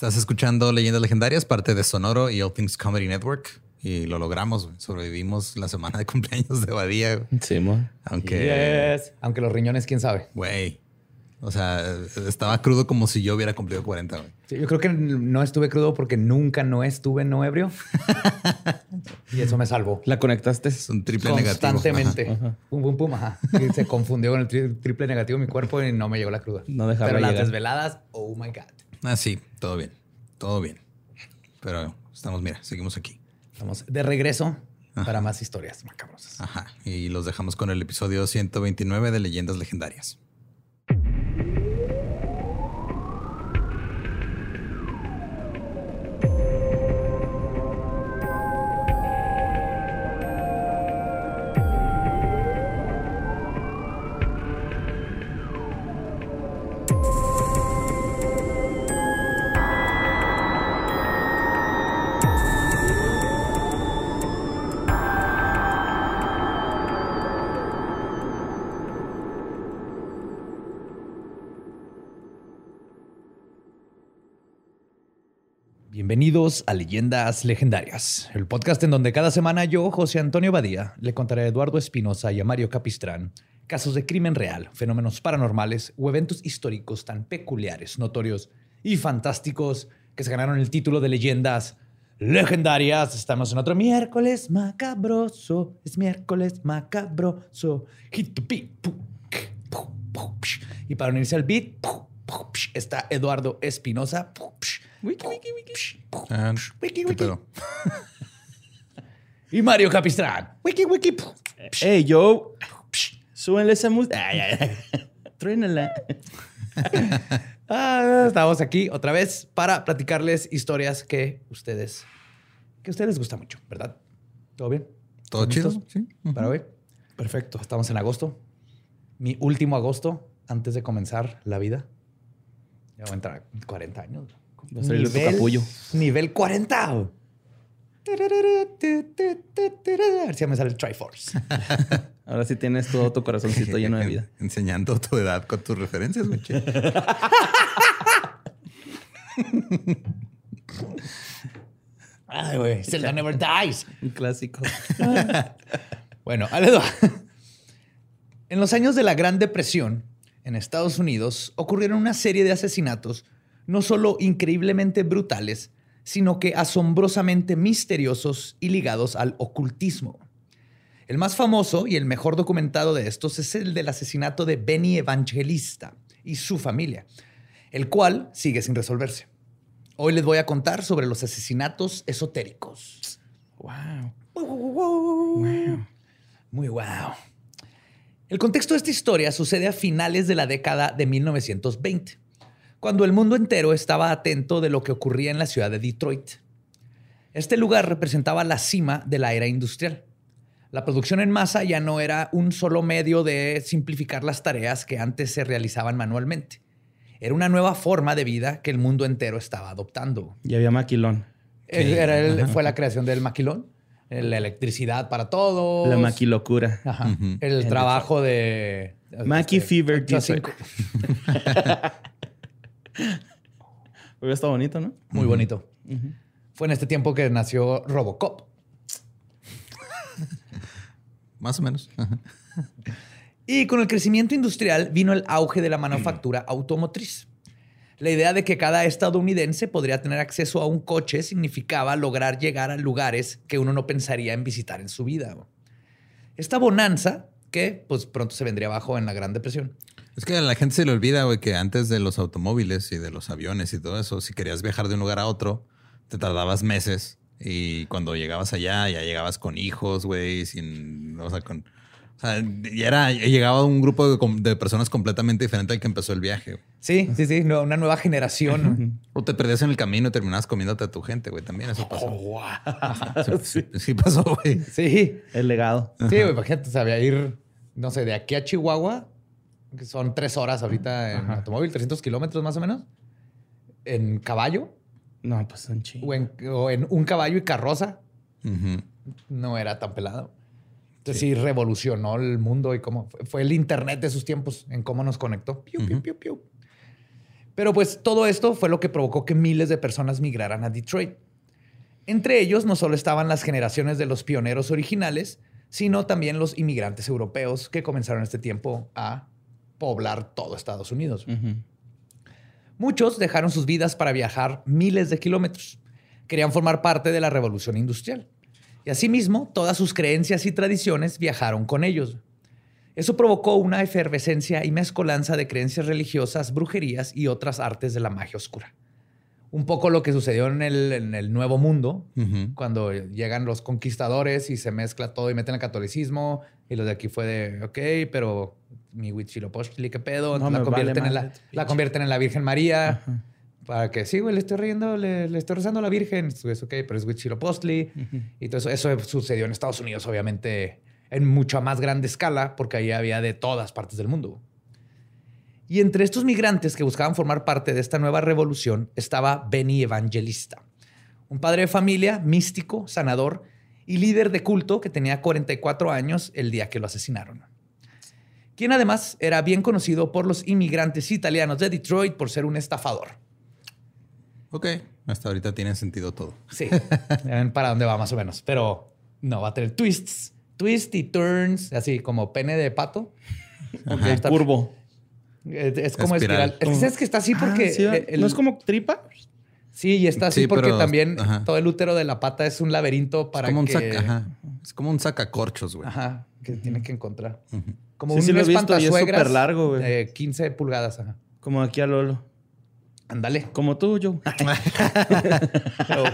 Estás escuchando Leyendas Legendarias, parte de Sonoro y All Things Comedy Network. Y lo logramos, sobrevivimos la semana de cumpleaños de Badía. Sí, mo. Aunque, Yes. Aunque los riñones, quién sabe. güey, o sea, estaba crudo como si yo hubiera cumplido 40, güey. Sí, yo creo que no estuve crudo porque nunca no estuve no ebrio. y eso me salvó. La conectaste. Es un triple negativo. Constantemente. Pum, pum, pum. Ajá. Y se confundió con el tri- triple negativo en mi cuerpo y no me llegó la cruda. No dejarlo Pero las desveladas, oh my God. Ah, sí, todo bien, todo bien. Pero estamos, mira, seguimos aquí. Estamos de regreso para más historias macabrosas. Ajá. Y los dejamos con el episodio 129 de Leyendas Legendarias. Bienvenidos a Leyendas Legendarias, el podcast en donde cada semana yo, José Antonio Badía, le contaré a Eduardo Espinosa y a Mario Capistrán casos de crimen real, fenómenos paranormales o eventos históricos tan peculiares, notorios y fantásticos que se ganaron el título de Leyendas Legendarias. Estamos en otro miércoles macabroso, es miércoles macabroso. Y para unirse al beat, está Eduardo Espinosa. wiki, wiki. Ah, Wiki, ¿qué wiki. pedo? Y Mario Capistrán. Wiki, wiki. Hey, yo. Súbenle esa música. Ay, ay, ay. Truénala. Ah, estamos aquí otra vez para platicarles historias que ustedes, que a ustedes les gusta mucho, ¿verdad? ¿Todo bien? ¿Todo chido? ¿Listos Sí. Para hoy. Perfecto. Estamos en agosto. Mi último agosto antes de comenzar la vida. Ya voy a entrar a 40 años. Va a salir tu capullo. Nivel 40. A ver si ya me sale el Triforce. Ahora sí tienes todo tu corazoncito lleno de vida. Enseñando tu edad con tus referencias, güey. Ay, güey. Zelda never dies. Un clásico. Bueno, va. En los años de la Gran Depresión, en Estados Unidos, ocurrieron una serie de asesinatos no solo increíblemente brutales, sino que asombrosamente misteriosos y ligados al ocultismo. El más famoso y el mejor documentado de estos es el del asesinato de Benny Evangelista y su familia, el cual sigue sin resolverse. Hoy les voy a contar sobre los asesinatos esotéricos. Wow. Muy wow. El contexto de esta historia sucede a finales de la década de 1920, cuando el mundo entero estaba atento de lo que ocurría en la ciudad de Detroit. Este lugar representaba la cima de la era industrial. La producción en masa ya no era un solo medio de simplificar las tareas que antes se realizaban manualmente. Era una nueva forma de vida que el mundo entero estaba adoptando. Y había maquilón. Era el- fue la creación del maquilón, la electricidad para todos. La maquilocura. Ajá. El trabajo de. Maki este, Fever. Hubiera estado bonito, ¿no? Muy bonito. Fue en este tiempo que nació Robocop. Más o menos. Y con el crecimiento industrial vino el auge de la manufactura automotriz. La idea de que cada estadounidense podría tener acceso a un coche significaba lograr llegar a lugares que uno no pensaría en visitar en su vida. Esta bonanza, que pues pronto se vendría abajo en la Gran Depresión, Es que a la gente se le olvida, güey, que antes de los automóviles y de los aviones y todo eso, si querías viajar de un lugar a otro, te tardabas meses. Y cuando llegabas allá, ya llegabas con hijos, güey, sin, o sea, con, o sea, ya era, llegaba un grupo de, de personas completamente diferente al que empezó el viaje. güey. Sí, sí, sí, no, una nueva generación. O te perdías en el camino y terminabas comiéndote a tu gente, güey. También eso pasó. Oh, Sí, sí pasó, güey. Sí, El legado. sí, güey, imagínate, sabía ir, no sé, de aquí a Chihuahua, que son tres horas ahorita en automóvil, 300 kilómetros más o menos, en caballo No, pues son chingos. o en, o en un caballo y carroza, no era tan pelado. Entonces sí, revolucionó el mundo y cómo fue, fue el internet de sus tiempos en cómo nos conectó. Piu, piu, piu, piu. Pero pues todo esto fue lo que provocó que miles de personas migraran a Detroit. Entre ellos no solo estaban las generaciones de los pioneros originales, sino también los inmigrantes europeos que comenzaron este tiempo a poblar todo Estados Unidos. Muchos dejaron sus vidas para viajar miles de kilómetros. Querían formar parte de la revolución industrial. Y asimismo, todas sus creencias y tradiciones viajaron con ellos. Eso provocó una efervescencia y mezcolanza de creencias religiosas, brujerías y otras artes de la magia oscura. Un poco lo que sucedió en el, en el Nuevo Mundo, cuando llegan los conquistadores y se mezcla todo y meten el catolicismo. Y los de aquí fue de, ok, pero mi Huitzilopochtli, ¿qué pedo? No, la, convierten vale en la, la convierten en la Virgen María. Para que, sí, güey, le estoy riendo, le, le estoy rezando a la Virgen. Es ok, pero es Huitzilopochtli. Y todo eso, eso sucedió en Estados Unidos, obviamente, en mucha más grande escala, porque ahí había de todas partes del mundo. Y entre estos migrantes que buscaban formar parte de esta nueva revolución estaba Benny Evangelista, un padre de familia, místico, sanador y líder de culto que tenía 44 años el día que lo asesinaron. Quien además era bien conocido por los inmigrantes italianos de Detroit por ser un estafador. Ok. Hasta ahorita tiene sentido todo. Sí, ven para dónde va más o menos, pero no, va a tener twists, twists y turns, así como pene de pato. Ok, Está- curvo. Es, es como Espiral. espiral. Es que sabes que está así porque... Ah, sí, ¿va? el- ¿No es como tripa? Sí, y está así Sí, porque pero- también ajá. todo el útero de la pata es un laberinto para es como un que... saca, ajá. Es como un sacacorchos, güey. Ajá, que tiene que encontrar. Como Sí, un sí lo he visto y es súper largo, güey. de 15 pulgadas, ajá. Como aquí a Lolo. Ándale. Como tú, Joe. Pero-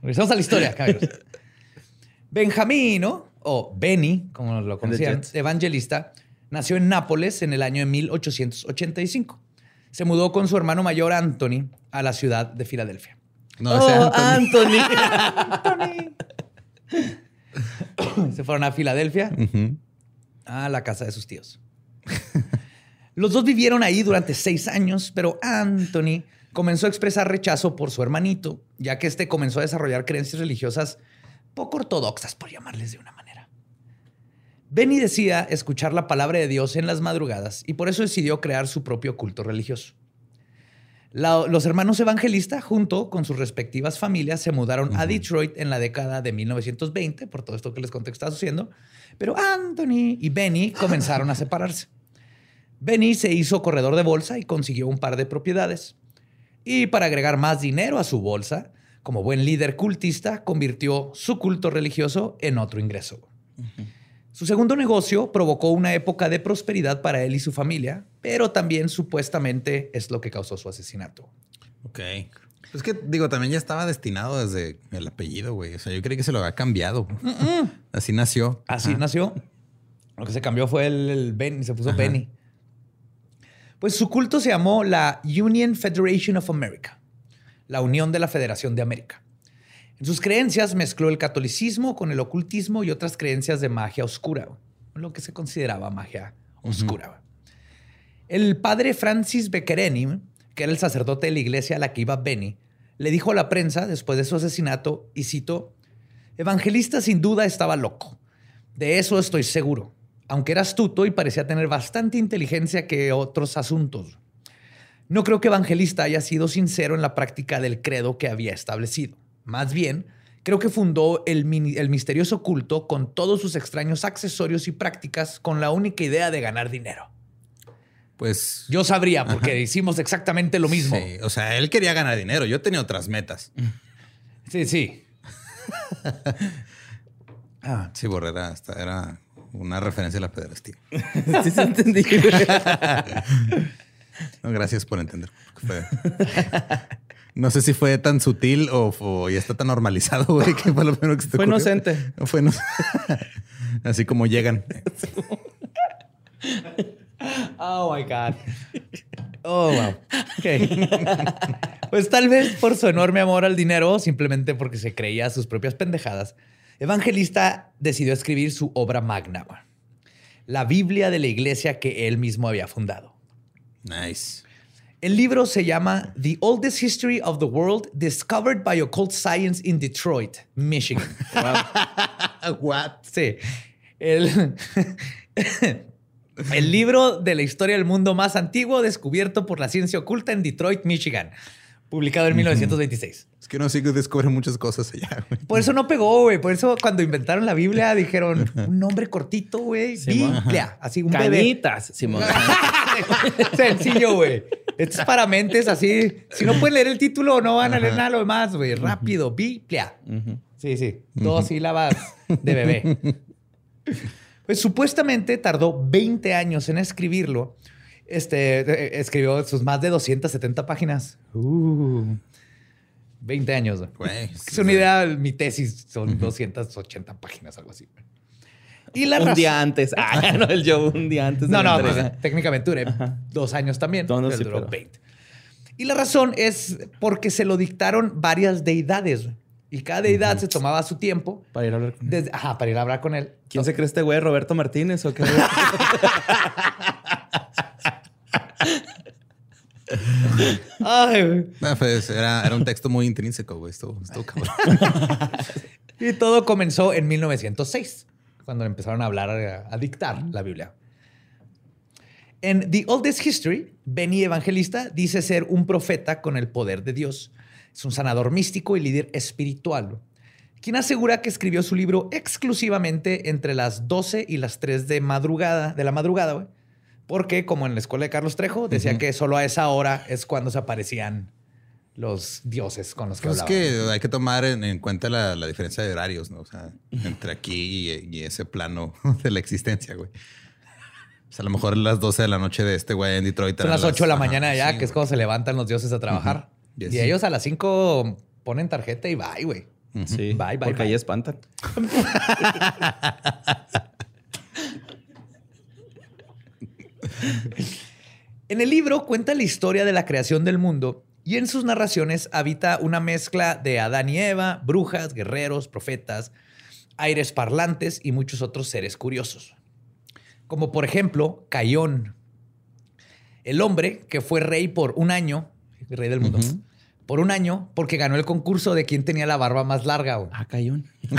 Regresamos a la historia, caballeros. Benjamino, o Benny, como lo conocían, evangelista, nació en Nápoles en el año de 1885. Se mudó con su hermano mayor Anthony a la ciudad de Filadelfia. No, Oh, Anthony. Anthony. Se fueron a Filadelfia, a la casa de sus tíos. Los dos vivieron ahí durante seis años, pero Anthony comenzó a expresar rechazo por su hermanito, ya que este comenzó a desarrollar creencias religiosas poco ortodoxas, por llamarles de una manera. Benny decía escuchar la palabra de Dios en las madrugadas y por eso decidió crear su propio culto religioso. La- los hermanos evangelistas, junto con sus respectivas familias, se mudaron a Detroit en la década de 1920, por todo esto que les conté que estaba sucediendo, pero Anthony y Benny comenzaron a separarse. Benny se hizo corredor de bolsa y consiguió un par de propiedades. Y para agregar más dinero a su bolsa, como buen líder cultista, convirtió su culto religioso en otro ingreso. Su segundo negocio provocó una época de prosperidad para él y su familia, pero también supuestamente es lo que causó su asesinato. Ok. Es que, digo, también ya estaba destinado desde el apellido, güey. O sea, yo creí que se lo había cambiado. Así nació. Así Ajá. nació. Lo que se cambió fue el, el Benny, se puso Benny. Pues su culto se llamó la Union Federation of America, la Unión de la Federación de América. En sus creencias mezcló el catolicismo con el ocultismo y otras creencias de magia oscura, lo que se consideraba magia oscura. El padre Francis Beckereni, que era el sacerdote de la iglesia a la que iba Benny, le dijo a la prensa después de su asesinato, y cito, Evangelista sin duda estaba loco. De eso estoy seguro, aunque era astuto y parecía tener bastante inteligencia que otros asuntos. No creo que Evangelista haya sido sincero en la práctica del credo que había establecido. Más bien, creo que fundó el, misterioso culto con todos sus extraños accesorios y prácticas con la única idea de ganar dinero. Pues. Yo sabría, porque hicimos exactamente lo mismo. Sí, o sea, él quería ganar dinero. Yo tenía otras metas. Sí, sí. ah, Sí, Borrera, esta era una referencia a la pederastía. Sí se entendí. No, gracias por entender. No sé si fue tan sutil o, o ya está tan normalizado, güey, que fue lo primero que se te Fue ocurrió. inocente. Fue Así como llegan. Oh my God. Oh, wow. Ok. pues tal vez por su enorme amor al dinero, o simplemente porque se creía sus propias pendejadas, Evangelista decidió escribir su obra magna, la Biblia de la iglesia que él mismo había fundado. Nice. El libro se llama The Oldest History of the World Discovered by Occult Science in Detroit, Michigan. What? Sí. El, el libro de la historia del mundo más antiguo descubierto por la ciencia oculta en Detroit, Michigan. Publicado en 1926. Es que uno sí que descubre muchas cosas allá, güey. Por eso no pegó, güey. Por eso cuando inventaron la Biblia dijeron un nombre cortito, güey. Biblia. Así un bebé. Canitas, Simón. Sencillo, güey. Esto es para mentes así. Si no pueden leer el título, no van a leer nada lo demás, güey. Rápido. Biblia. Sí, sí. Dos sílabas de bebé. Pues supuestamente tardó 20 años en escribirlo. Este eh, escribió sus más de 270 páginas. Uh, 20 años. güey. Es una idea, mi tesis son 280 páginas, algo así. Y la un razón- día antes. Ah, no, el yo un día antes. de no, la no, pues, técnicamente duré dos años también. No, no, pero sí, duró pero- 20. Y la razón es porque se lo dictaron varias deidades. Y cada deidad se tomaba su tiempo Para ir a hablar con él. desde, ajá, para ir a hablar con él. ¿Quién se cree este güey? ¿Roberto Martínez o qué? Ay, güey. Ah, pues, era, era un texto muy intrínseco, güey. Esto, esto cabrón. Y todo comenzó en 1906, cuando empezaron a hablar, a, a dictar la Biblia. En The Oldest History, Benny Evangelista dice ser un profeta con el poder de Dios. Es un sanador místico y líder espiritual, quien asegura que escribió su libro exclusivamente entre las 12 y las 3 de madrugada, de la madrugada. Porque, como en la escuela de Carlos Trejo, decía que solo a esa hora es cuando se aparecían los dioses con los que Pues es que hay que tomar en, en cuenta la, la diferencia de horarios, ¿no? O sea, entre aquí y, y ese plano de la existencia, güey. O sea, a lo mejor las 12 de la noche de este güey en Detroit. Son las 8 de la ajá, mañana ya, sí, que es cuando se levantan los dioses a trabajar. Y ellos a las 5 ponen tarjeta y bye, güey. Sí, Bye, bye, porque bye. ahí espantan. En el libro cuenta la historia de la creación del mundo y en sus narraciones habita una mezcla de Adán y Eva, brujas, guerreros, profetas, aires parlantes y muchos otros seres curiosos. Como por ejemplo, Cayón, el hombre que fue rey por un año, rey del mundo, por un año porque ganó el concurso de quién tenía la barba más larga. güey. Ah, cayón.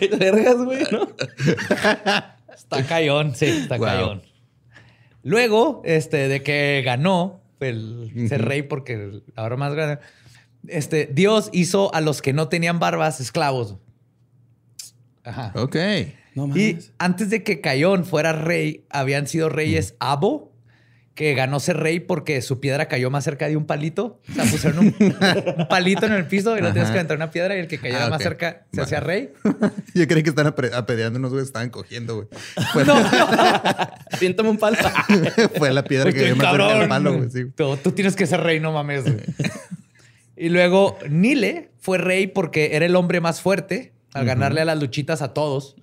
Qué vergas, güey, ¿no? Está cayón, sí, está Wow. cayón. Luego, este, de que ganó el ser rey porque ahora más grande, este, Dios hizo a los que no tenían barbas esclavos. Ajá. Ok. No Y antes de que Cayón fuera rey, habían sido reyes Abo, que ganó ser rey porque su piedra cayó más cerca de un palito. O sea, pusieron un, un palito en el piso y no tienes que aventar una piedra y el que cayera Ah, más ok. cerca se hacía rey. Yo creí que estaban apre- apedreando unos güeyes, estaban cogiendo, güey. Fue, Siéntame un palo. fue la piedra que dio más cerca del palo, güey. Sí. Tú, tú tienes que ser rey, no mames. güey. y luego Nile fue rey porque era el hombre más fuerte al ganarle a las luchitas a todos.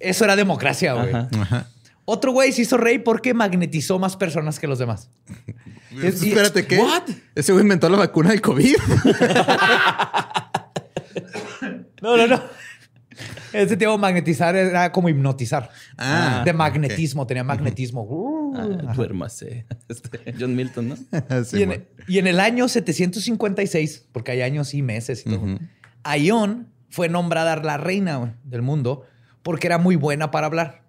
Eso era democracia, güey. Ajá. Ajá. Otro güey se hizo rey porque magnetizó más personas que los demás. Es- y- Espérate, ¿qué? ¿What? Ese güey inventó la vacuna del COVID. No, no, no. Ese tipo magnetizar era como hipnotizar. Ah, de magnetismo, tenía magnetismo. Uh, Ah, duérmase. Este, John Milton, ¿no? Sí, y, en, y en el año 756, porque hay años y meses y todo, Aion fue nombrada la reina del mundo porque era muy buena para hablar.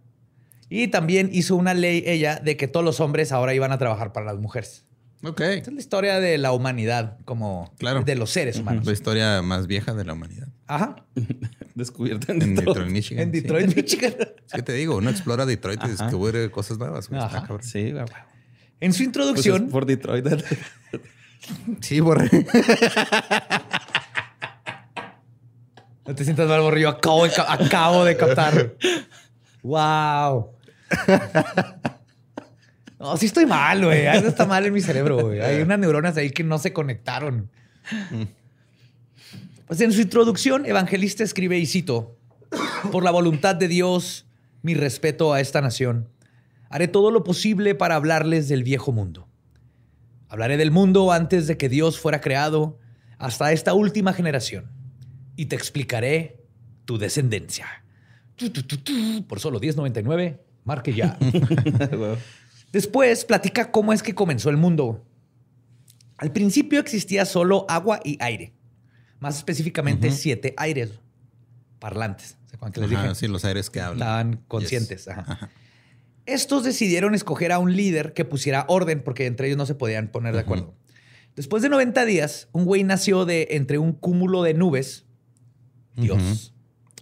Y también hizo una ley ella de que todos los hombres ahora iban a trabajar para las mujeres. Ok. Esta es la historia de la humanidad, como Claro. de los seres humanos. La historia más vieja de la humanidad. Ajá. Descubierto en En Detroit. Detroit, Michigan. En sí. Detroit, Michigan. Es que te digo, uno explora Detroit y descubre cosas nuevas. güey. Ajá. cabrón. Sí, güey. En su Pues introducción, es por Detroit. Sí, borré. no te sientas mal, borrillo. Acabo de, ca- acabo de captar. wow. No, sí estoy mal, güey. Algo está mal en mi cerebro, güey. Hay unas neuronas ahí que no se conectaron. Pues en su introducción, Evangelista escribe y cito, por la voluntad de Dios, mi respeto a esta nación. Haré todo lo posible para hablarles del viejo mundo. Hablaré del mundo antes de que Dios fuera creado hasta esta última generación. Y te explicaré tu descendencia. Por solo 10.99, marque ya. Después platica cómo es que comenzó el mundo. Al principio existía solo agua y aire. Más específicamente, siete aires parlantes. ¿Se acuerdan que les dije? sí, los aires que hablan. Estaban conscientes. ajá. Estos decidieron escoger a un líder que pusiera orden porque entre ellos no se podían poner de acuerdo. Después de 90 días, un güey nació de entre un cúmulo de nubes. Dios.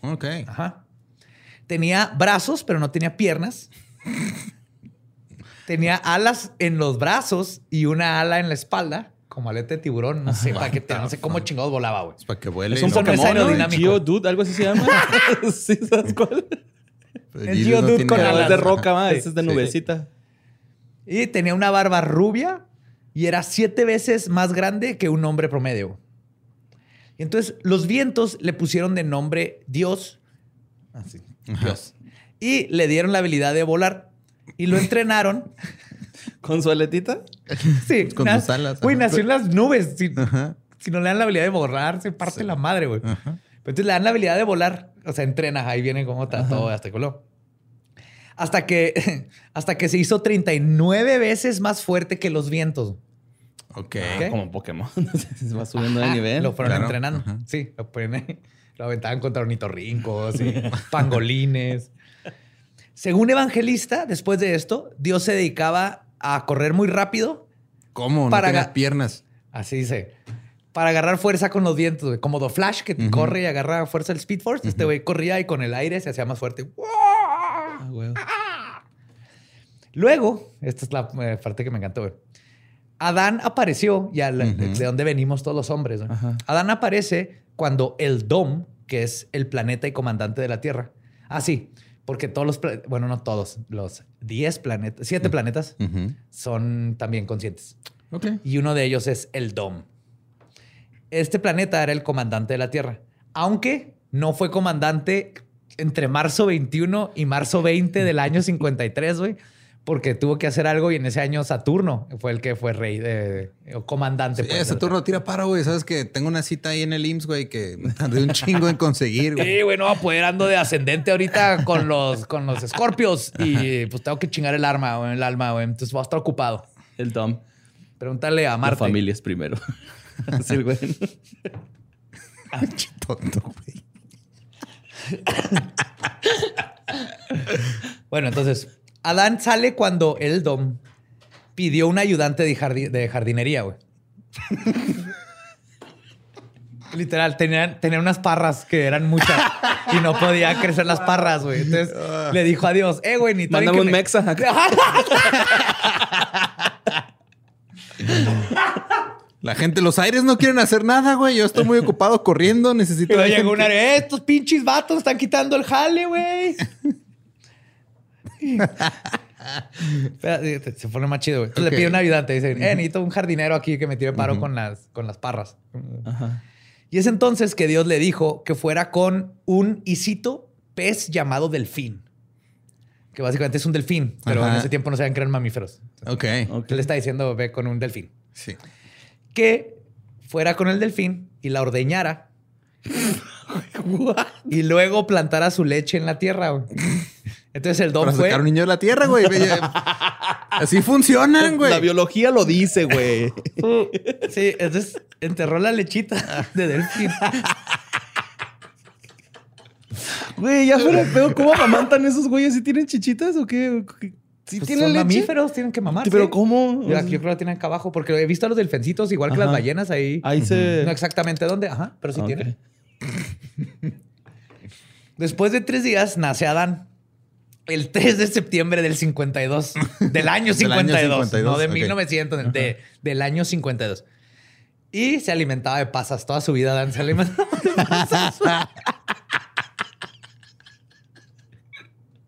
Ok. Ajá. Tenía brazos, pero no tenía piernas. tenía alas en los brazos y una ala en la espalda, como aleta de tiburón. No sé, para qué te- no sé cómo chingados volaba, güey. Es para que vuele. Es y un no- Pokémon, ¿no? aerodinámico. Geodude, algo así se llama. ¿Sí sabes cuál? El Geodude tiene con alas. es de roca, ma. Sí. Ese es de Sí. nubecita. Y tenía una barba rubia y era siete veces más grande que un hombre promedio. Y entonces los vientos le pusieron de nombre Dios. Así, Dios. Y le dieron la habilidad de volar. Y lo entrenaron. ¿Con su aletita? Sí, Con sus alas, Güey, nació en las nubes. Si, si no le dan la habilidad de volar, se parte la madre, güey. Entonces le dan la habilidad de volar. O sea, entrena. Ahí viene como está todo hasta coló. Hasta que, hasta que se hizo 39 veces más fuerte que los vientos. Ok. Ok. Como Pokémon. Se va subiendo de Ajá, nivel. Lo fueron Claro. entrenando. Ajá. Sí, lo ponen ahí. Lo aventaban contra ornitorrincos y pangolines. Según Evangelista, después de esto, Dios se dedicaba a correr muy rápido. ¿Cómo? No Para tenía ga- piernas. Así dice. Para agarrar fuerza con los güey. Como The Flash, que corre y agarra fuerza del Speed Force. Este güey corría y con el aire se hacía más fuerte. Ah, güey. Luego, esta es la eh, parte que me encantó, güey. Adán apareció, ya la- de donde venimos todos los hombres. Adán aparece cuando el Dom, que es el planeta y comandante de la Tierra. Ah, sí, porque todos los, bueno, no todos, los 10 planetas, 7 planetas Ujú. son también conscientes. Ok. Y uno de ellos es el Dom. Este planeta era el comandante de la Tierra, aunque no fue comandante entre marzo 21 y marzo 20 del año 53, güey, porque tuvo que hacer algo y en ese año Saturno fue el que fue rey de, o comandante. Sí, pues, ese de la turno tira paro, güey. Sabes que tengo una cita ahí en el IMSS, güey, que me tardé un chingo en conseguir, güey. Sí, güey, no, pues ando de ascendente ahorita con los, con los escorpios y pues tengo que chingar el arma, güey, el alma, güey. Entonces voy a estar ocupado. El Dom. Pregúntale a La Marte. familia es primero. Así güey. Pinche tonto, güey. Bueno, entonces, Adán sale cuando el Dom pidió un ayudante de, jardi- de jardinería, güey. Literal, tenía, tenía unas parras que eran muchas y no podía crecer las parras, güey. Entonces le dijo a Dios, eh, güey, ni Mándame un mexa. La gente, los aires no quieren hacer nada, güey. Yo estoy muy ocupado corriendo. Necesito. alguien llegó una, "Eh, estos pinches vatos están quitando el jale, güey. Se pone más chido, güey. Entonces le pide un ayudante. Dice, eh, necesito un jardinero aquí que me tire paro con, las, con las parras. Ajá. Y es entonces que Dios le dijo que fuera con un isito pez llamado delfín. Que básicamente es un delfín, pero Ajá. en ese tiempo no sabían que eran mamíferos. Ok. Ok. Entonces le está diciendo, ve con un delfín. Sí. Que fuera con el delfín y la ordeñara. y luego plantara su leche en la tierra. güey. Entonces el don Para fue... sacar un niño de la tierra, güey. Así funcionan, güey. La biología lo dice, güey. Sí, entonces enterró la lechita de delfín. Güey, ya fuera pedo, ¿cómo amamantan esos güeyes? ¿Sí tienen chichitas o qué? ¿Sí Pues tienen son leche? mamíferos, tienen que mamar. ¿Pero sí. cómo? Yo, yo creo que lo tienen acá abajo, porque he visto a los delfencitos igual que las ballenas ahí. Ahí se... No exactamente dónde, ajá, pero sí Ok. tienen. Después de tres días nace Adán. El 3 de septiembre del 52. Del año Del año 52. 52, no de ok. 1900, de- del año 52. Y se alimentaba de pasas. Toda su vida Adán se alimentaba de pasas.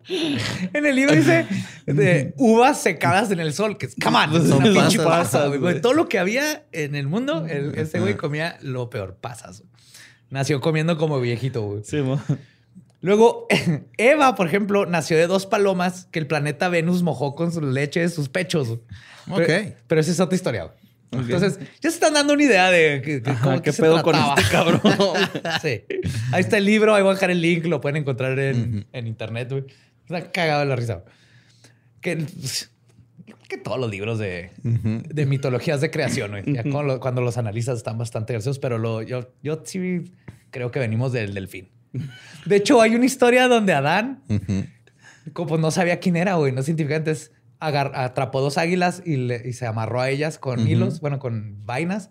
en el libro dice, de uvas secadas en el sol, que es, come on, es una pinche pasas, pasa, güey. güey. Todo lo que había en el mundo, el- ese güey comía lo peor, pasas. Nació comiendo como viejito, güey. Sí, mo. Luego, Eva, por ejemplo, nació de dos palomas que el planeta Venus mojó con su leche de sus pechos. güey. Ok. Pero, pero esa es otra historia. Entonces, ya se están dando una idea de que, que Ajá, cómo ¿Qué se pedo con trataba. este cabrón? Sí. Ahí está el libro, ahí voy a dejar el link, lo pueden encontrar en, en internet, güey. Está cagado de la risa. Que, que todos los libros de, de mitologías de creación, güey. Cuando, lo- cuando los analizas están bastante graciosos, pero lo, yo, yo sí creo que venimos del delfín. De hecho, hay una historia donde Adán, como pues, no sabía quién era, güey, no científica, entonces atrapó dos águilas y, le- y se amarró a ellas con hilos, bueno, con vainas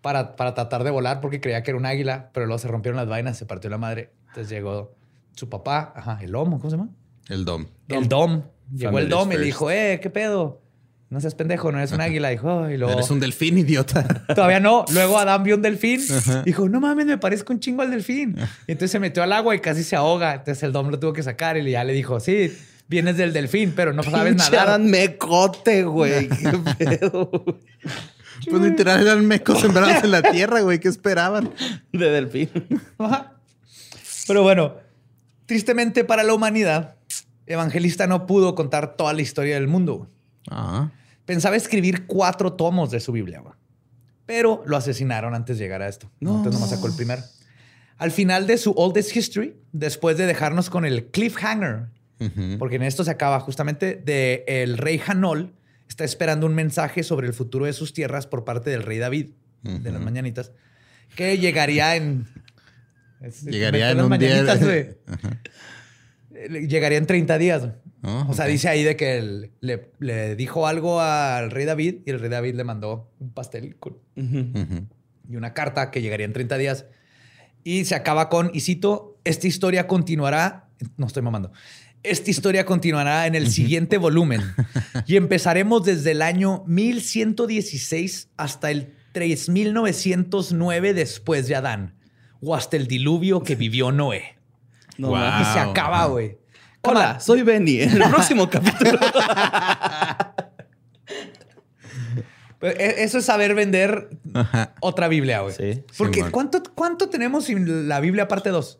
para, para tratar de volar porque creía que era un águila, pero luego se rompieron las vainas, se partió la madre. Entonces llegó su papá, ajá, el lomo, ¿cómo se llama? El Dom. El Dom. Llegó el Dom y le dijo, eh, ¿qué pedo? No seas pendejo, no eres un águila. Dijo, "Oh", y luego... Eres un delfín, idiota. Todavía no. Luego Adán vio un delfín. Dijo, no mames, me parezco un chingo al delfín. Y entonces se metió al agua y casi se ahoga. Entonces el Dom lo tuvo que sacar y ya le dijo, sí, vienes del delfín, pero no sabes Pinche nadar. Adán mecote, güey. Qué pedo. güey. Pues literal eran mecos sembrados en la tierra, güey. ¿Qué esperaban? De delfín. Ajá. Pero bueno, tristemente para la humanidad, Evangelista no pudo contar toda la historia del mundo. Pensaba escribir cuatro tomos de su Biblia, güey. pero lo asesinaron antes de llegar a esto. Entonces nomás sacó el primero. Al final de su Oldest History, después de dejarnos con el cliffhanger, porque en esto se acaba justamente de el rey Hanol está esperando un mensaje sobre el futuro de sus tierras por parte del rey David de las mañanitas, que llegaría en Llegaría en un día. Llegaría en 30 días. Oh, o sea, dice ahí de que él le, le dijo algo al rey David y el rey David le mandó un pastel con- y una carta que llegaría en 30 días. Y se acaba con, y cito, esta historia continuará, no estoy mamando, esta historia continuará en el siguiente volumen y empezaremos desde el año 1116 hasta el 3909 después de Adán o hasta el diluvio que vivió Noé. No, Wow. Y se acaba, güey. Hola, soy Benny. En el próximo capítulo. E- Eso es saber vender Ajá. otra Biblia, güey. Sí. Porque. ¿cuánto, ¿cuánto tenemos sin la Biblia parte 2?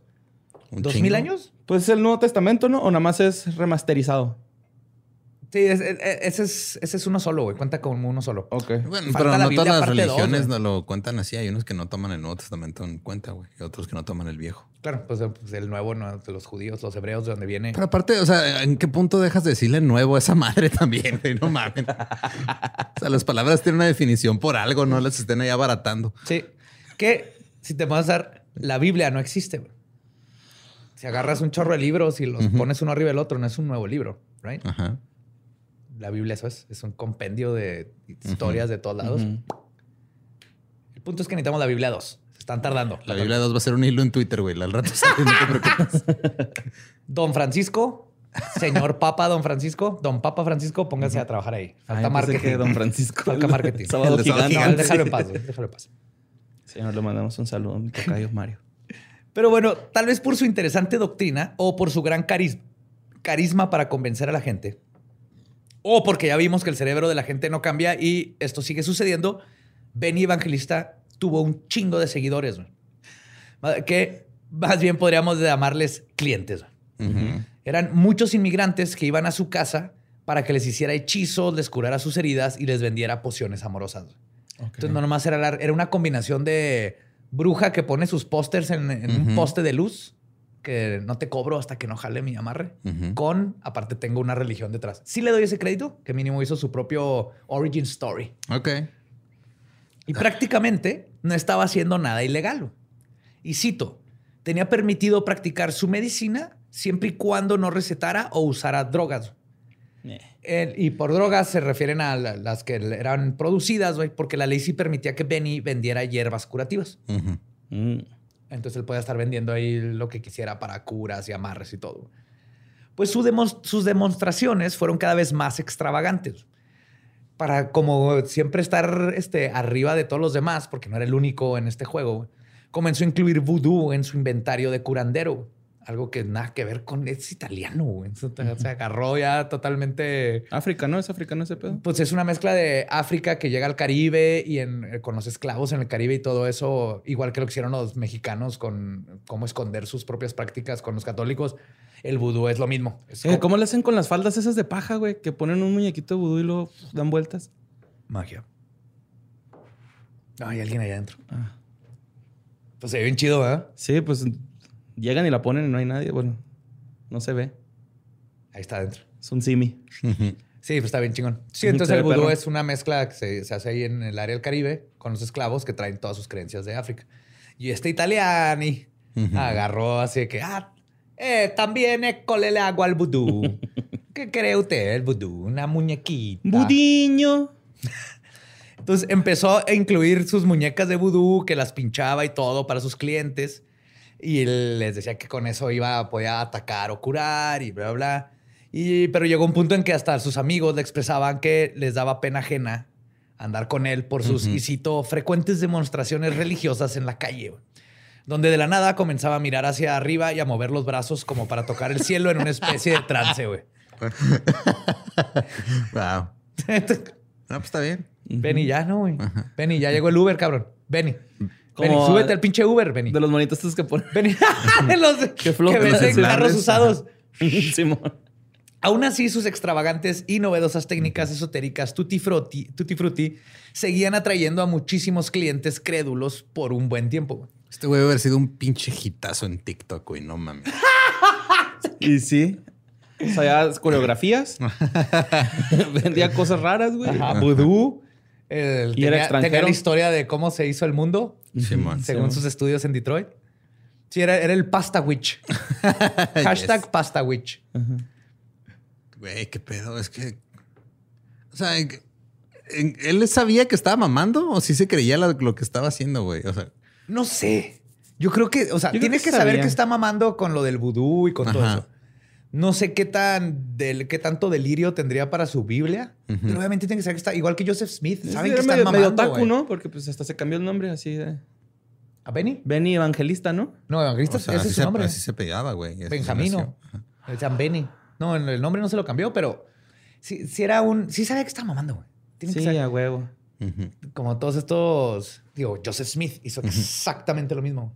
Un ¿Dos chingo. mil años? Pues es el Nuevo Testamento, ¿no? O nada más es remasterizado. Sí, es- es- ese, es, ese es uno solo, güey. Cuenta como uno solo. Ok. Bueno, Falta pero la no Biblia todas las dos, religiones no lo cuentan así. Hay unos que no toman el Nuevo Testamento en cuenta, güey. Y otros que no toman el viejo. Claro, pues, pues, el nuevo, ¿no? de los judíos, los hebreos, de donde viene. Pero aparte, o sea, ¿en qué punto dejas de decirle nuevo a esa madre también, güey? No mames. O sea, las palabras tienen una definición por algo, no las estén ahí abaratando. Sí. Que si te vas a dar, la Biblia no existe, güey. Si agarras un chorro de libros y los pones uno arriba del otro, no es un nuevo libro, right? Ajá. La Biblia eso es. Es un compendio de historias de todos lados. Ujú. El punto es que necesitamos la Biblia 2. Se están tardando. La Biblia 2 va a ser un hilo en Twitter, güey. Al rato sale, no te preocupes. Don Francisco, señor Papa Don Francisco, Don Papa Francisco, póngase a trabajar ahí. Falta Ay, marketing. que Don Francisco. Falta marketing. Sábado gigante. No, déjalo en paz, güey, déjalo en paz. Señor, le mandamos un saludo a mi tocayo Mario. Pero bueno, tal vez por su interesante doctrina o por su gran carisma, carisma para convencer a la gente, o porque ya vimos que el cerebro de la gente no cambia y esto sigue sucediendo, Benny Evangelista tuvo un chingo de seguidores, que más bien podríamos llamarles clientes. Eran muchos inmigrantes que iban a su casa para que les hiciera hechizos, les curara sus heridas y les vendiera pociones amorosas. Entonces, no nomás era, la- era una combinación de bruja que pone sus pósters en, en un poste de luz, que no te cobro hasta que no jale mi amarre, con, aparte tengo una religión detrás. Sí le doy ese crédito, que mínimo hizo su propio origin story. Ok. Y prácticamente no estaba haciendo nada ilegal. Y cito, tenía permitido practicar su medicina siempre y cuando no recetara o usara drogas. El- y por drogas se refieren a la- las que eran producidas, güey, porque la ley sí permitía que Benny vendiera hierbas curativas. Mm. Entonces él podía estar vendiendo ahí lo que quisiera para curas y amarres y todo. Pues sus demostraciones fueron cada vez más extravagantes. Para como siempre estar este, arriba de todos los demás, porque no era el único en este juego, comenzó a incluir vudú en su inventario de curandero. Algo que nada que ver con... Es italiano, güey. Se agarró ya totalmente... África, ¿no? Es africano ese pedo. Pues es una mezcla de África que llega al Caribe y en- eh, con los esclavos en el Caribe y todo eso, igual que lo que hicieron los mexicanos con cómo esconder sus propias prácticas con los católicos. El vudú es lo mismo. Es Eh, como- ¿Cómo le hacen con las faldas esas de paja, güey? Que ponen un muñequito de vudú y lo dan vueltas. Magia. Hay alguien allá adentro. Ah. Pues se ve bien chido, ¿verdad? Sí, pues llegan y la ponen y no hay nadie. Bueno, no se ve. Ahí está adentro. Es un simi. Sí, pues está bien chingón. Sí, entonces el vudú es una mezcla que se, se hace ahí en el área del Caribe con los esclavos que traen todas sus creencias de África. Y este italiani agarró así de que, ah, eh, también école le agua al vudú. ¿Qué cree usted el vudú? Una muñequita. Budiño. Entonces empezó a incluir sus muñecas de vudú que las pinchaba y todo para sus clientes. Y les decía que con eso iba, podía atacar o curar y bla, bla, bla. Y, pero llegó un punto en que hasta sus amigos le expresaban que les daba pena ajena andar con él por sus, y cito, frecuentes demostraciones religiosas en la calle, donde de la nada comenzaba a mirar hacia arriba y a mover los brazos como para tocar el cielo en una especie de trance, güey. wow. No, pues está bien. Benny, ya no, güey. Benny, ya llegó el Uber, cabrón. Benny. Como- Benny, súbete al pinche Uber, Benny. De los monitos estos que ponen. Benny. los que, venden carros usados. Simón. Aún así, sus extravagantes y novedosas técnicas esotéricas tutti frutti, tutti frutti seguían atrayendo a muchísimos clientes crédulos por un buen tiempo. Este güey debe haber sido un pinche hitazo en TikTok, güey. No mames. Y sí. O sea, ya coreografías. Vendía cosas raras, güey. Ajá, vudú. El- Y era extranjero. tenía la historia de cómo se hizo el mundo, Simón. según sus estudios en Detroit. Sí, era, era el Pasta Witch. Hashtag Yes. Pasta Witch. Güey, qué pedo. Es que. O sea, en- en- ¿él sabía que estaba mamando o sí se creía lo, lo que estaba haciendo, güey? O sea, No sé. Yo creo que, o sea, Yo creo tienes que que, saber que está mamando con lo del vudú y con todo eso. No sé qué tan del, qué tanto delirio tendría para su Biblia, pero obviamente tiene que saber que está igual que Joseph Smith. Saben Era que están medio, medio mamando, otaku. ¿no? Porque pues hasta se cambió el nombre así de... ¿A Benny? Benny Evangelista, ¿no? No, Evangelista, o sea, ese así, es su se, nombre. así se pegaba, güey. Benjamino. decían Benny. No, el nombre no se lo cambió, pero sí, sí era un. Sí sabía que estaba mamando, güey. Tiene que Sí, saber. a huevo. Ujú. Como todos estos. Digo, Joseph Smith hizo exactamente lo mismo.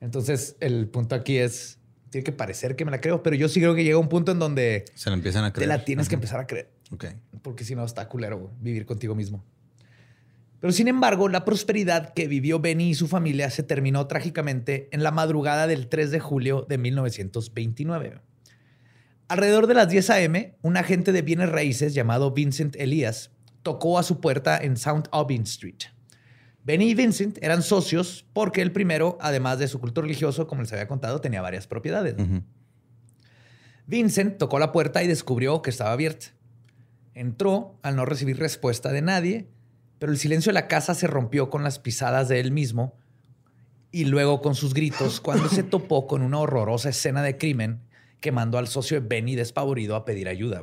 Entonces, el punto aquí es. Tiene que parecer que me la creo, pero yo sí creo que llega un punto en donde Se la empiezan a te creer. la tienes que empezar a creer. Ok. Porque si no, está culero güey, vivir contigo mismo. Pero sin embargo, la prosperidad que vivió Benny y su familia se terminó trágicamente en la madrugada del 3 de julio de 1929. Alrededor de las 10 a.m., un agente de bienes raíces llamado Vincent Elias tocó a su puerta en South Aubin Street. Benny y Vincent eran socios porque el primero, además de su culto religioso, como les había contado, tenía varias propiedades. Vincent tocó la puerta y descubrió que estaba abierta. Entró al no recibir respuesta de nadie, pero el silencio de la casa se rompió con las pisadas de él mismo y luego con sus gritos cuando se topó con una horrorosa escena de crimen que mandó al socio de Benny despavorido a pedir ayuda.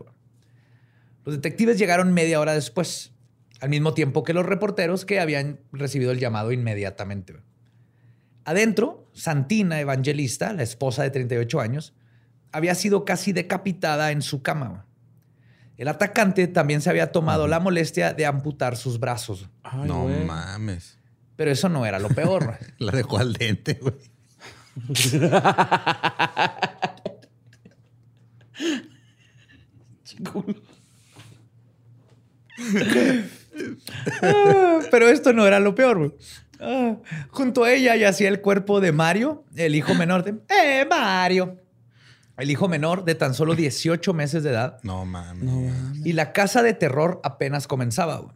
Los detectives llegaron media hora después, al mismo tiempo que los reporteros que habían recibido el llamado inmediatamente. Adentro, Santina Evangelista, la esposa de 38 años, había sido casi decapitada en su cama. El atacante también se había tomado la molestia de amputar sus brazos, Ay, no mames. pero eso no era lo peor. La dejó al dente, güey. Ah, Pero esto no era lo peor. güey. Ah, junto a ella yacía el cuerpo de Mario, el hijo menor de... ¡Eh, Mario! El hijo menor de tan solo 18 meses de edad. No mames. Y la casa de terror apenas comenzaba. güey.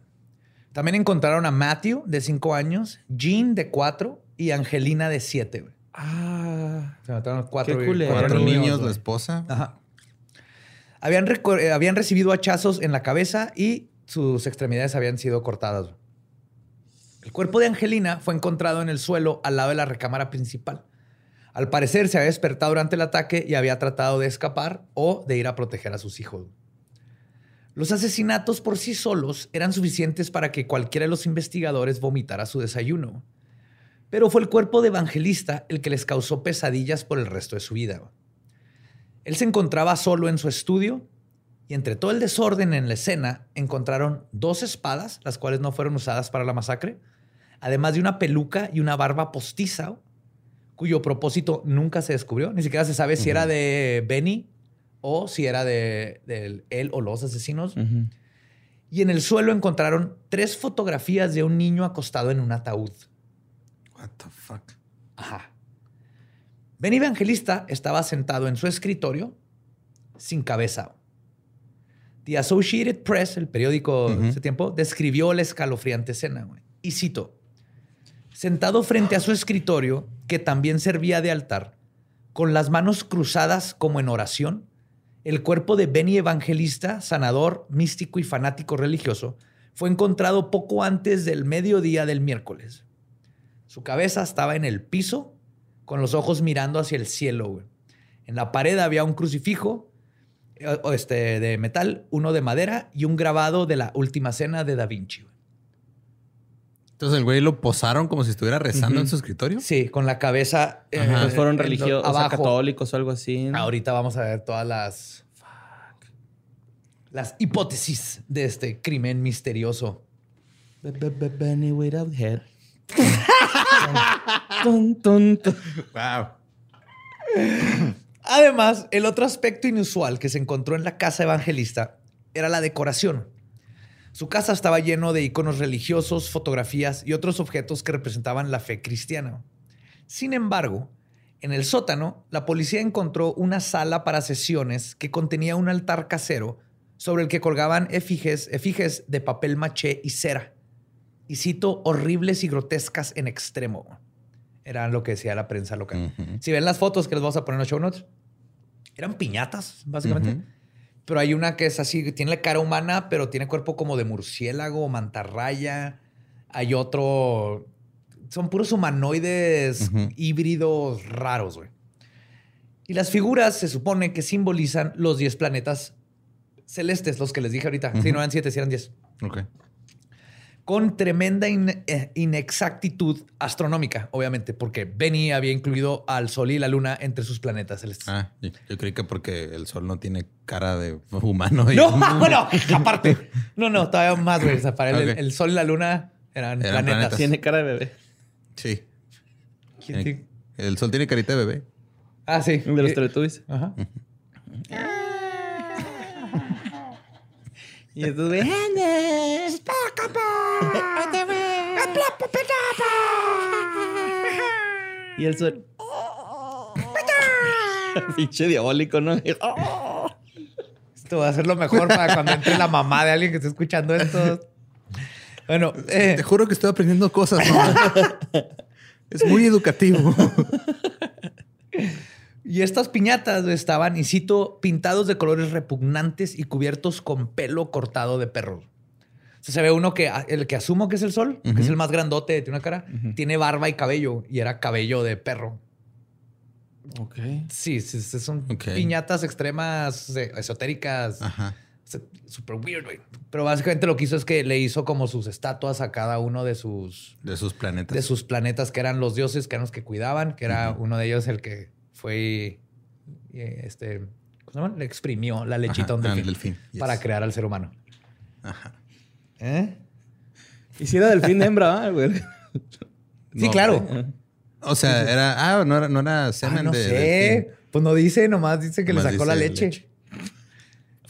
También encontraron a Matthew, de 5 años, Jean, de 4 y Angelina, de 7. güey. Ah. Se mataron cuatro, Qué culero. Cuatro niños, güey. la esposa. Ajá. Habían, eh, habían recibido hachazos en la cabeza y sus extremidades habían sido cortadas. El cuerpo de Angelina fue encontrado en el suelo al lado de la recámara principal. Al parecer se había despertado durante el ataque y había tratado de escapar o de ir a proteger a sus hijos. Los asesinatos por sí solos eran suficientes para que cualquiera de los investigadores vomitara su desayuno. Pero fue el cuerpo de Evangelista el que les causó pesadillas por el resto de su vida. Él se encontraba solo en su estudio y entre todo el desorden en la escena encontraron dos espadas, las cuales no fueron usadas para la masacre, además de una peluca y una barba postiza, cuyo propósito nunca se descubrió. Ni siquiera se sabe si era de Benny o si era de, de él o los asesinos. Y en el suelo encontraron tres fotografías de un niño acostado en un ataúd. What the fuck. Ajá. Benny Evangelista estaba sentado en su escritorio sin cabeza. The Associated Press, el periódico de ese tiempo, describió la escalofriante escena. güey. Y cito, sentado frente a su escritorio, que también servía de altar, con las manos cruzadas como en oración, el cuerpo de Benny Evangelista, sanador, místico y fanático religioso, fue encontrado poco antes del mediodía del miércoles. Su cabeza estaba en el piso, con los ojos mirando hacia el cielo. güey. En la pared había un crucifijo este, de metal, uno de madera y un grabado de la última cena de Da Vinci. güey. Entonces el güey lo posaron como si estuviera rezando en su escritorio. Sí, con la cabeza eh, Pues fueron religiosos, o sea, católicos o algo así. ¿no? Ahorita vamos a ver todas las las hipótesis de este crimen misterioso. Benny without head. Tun, tun, tun. Wow. Además, el otro aspecto inusual que se encontró en la casa evangelista era la decoración. Su casa estaba lleno de iconos religiosos, fotografías y otros objetos que representaban la fe cristiana. Sin embargo, en el sótano, la policía encontró una sala para sesiones que contenía un altar casero sobre el que colgaban efigies, efigies de papel maché y cera. Y cito, horribles y grotescas en extremo. Era lo que decía la prensa local. Si ven las fotos que les vamos a poner en los show notes, eran piñatas, básicamente. Pero hay una que es así, tiene la cara humana, pero tiene cuerpo como de murciélago, mantarraya. Hay otro. Son puros humanoides híbridos raros, güey. Y las figuras se supone que simbolizan los 10 planetas celestes, los que les dije ahorita. Si no eran 7, si eran 10 Ok. Con tremenda in- eh, inexactitud astronómica, obviamente, porque Benny había incluido al Sol y la Luna entre sus planetas celestes. Ah, yo, yo creí que porque el sol no tiene cara de humano. y- No, bueno, aparte. No, no, todavía más, güey. O sea, para él, el- Sol y la Luna eran, Eran planetas. planetas. Tiene cara de bebé. Sí. ¿Quién Tiene- te- El sol tiene carita de bebé. Ah, sí. De los Eh, Teletubbies. Ajá. Y entonces, Y el sol. Pinche diabólico, ¿no? Esto va a ser lo mejor para cuando entre la mamá de alguien que esté escuchando esto. Bueno, eh, Te juro que estoy aprendiendo cosas. mamá. es muy educativo. Y estas piñatas estaban, y cito, pintados de colores repugnantes y cubiertos con pelo cortado de perro. Se ve uno que, el que asumo que es el sol, que es el más grandote, tiene una cara, tiene barba y cabello, y era cabello de perro. Ok. Sí, sí, son piñatas extremas, eh, esotéricas, Ajá. super weird, güey. Pero básicamente lo que hizo es que le hizo como sus estatuas a cada uno de sus De sus planetas. de sus planetas que eran los dioses, que eran los que cuidaban, que era uno de ellos el que fue y, este, ¿cómo se llama? Le exprimió la lechita Ajá, al delfín, delfín, yes. para crear al ser humano. Ajá. ¿Eh? Y si era delfín de hembra, ¿ah, güey. Sí, No, claro. O sea, era. Ah, no era, no era semen Ah, no de. sé. delfín. Pues no dice, nomás dice que Nomás le sacó la leche. leche.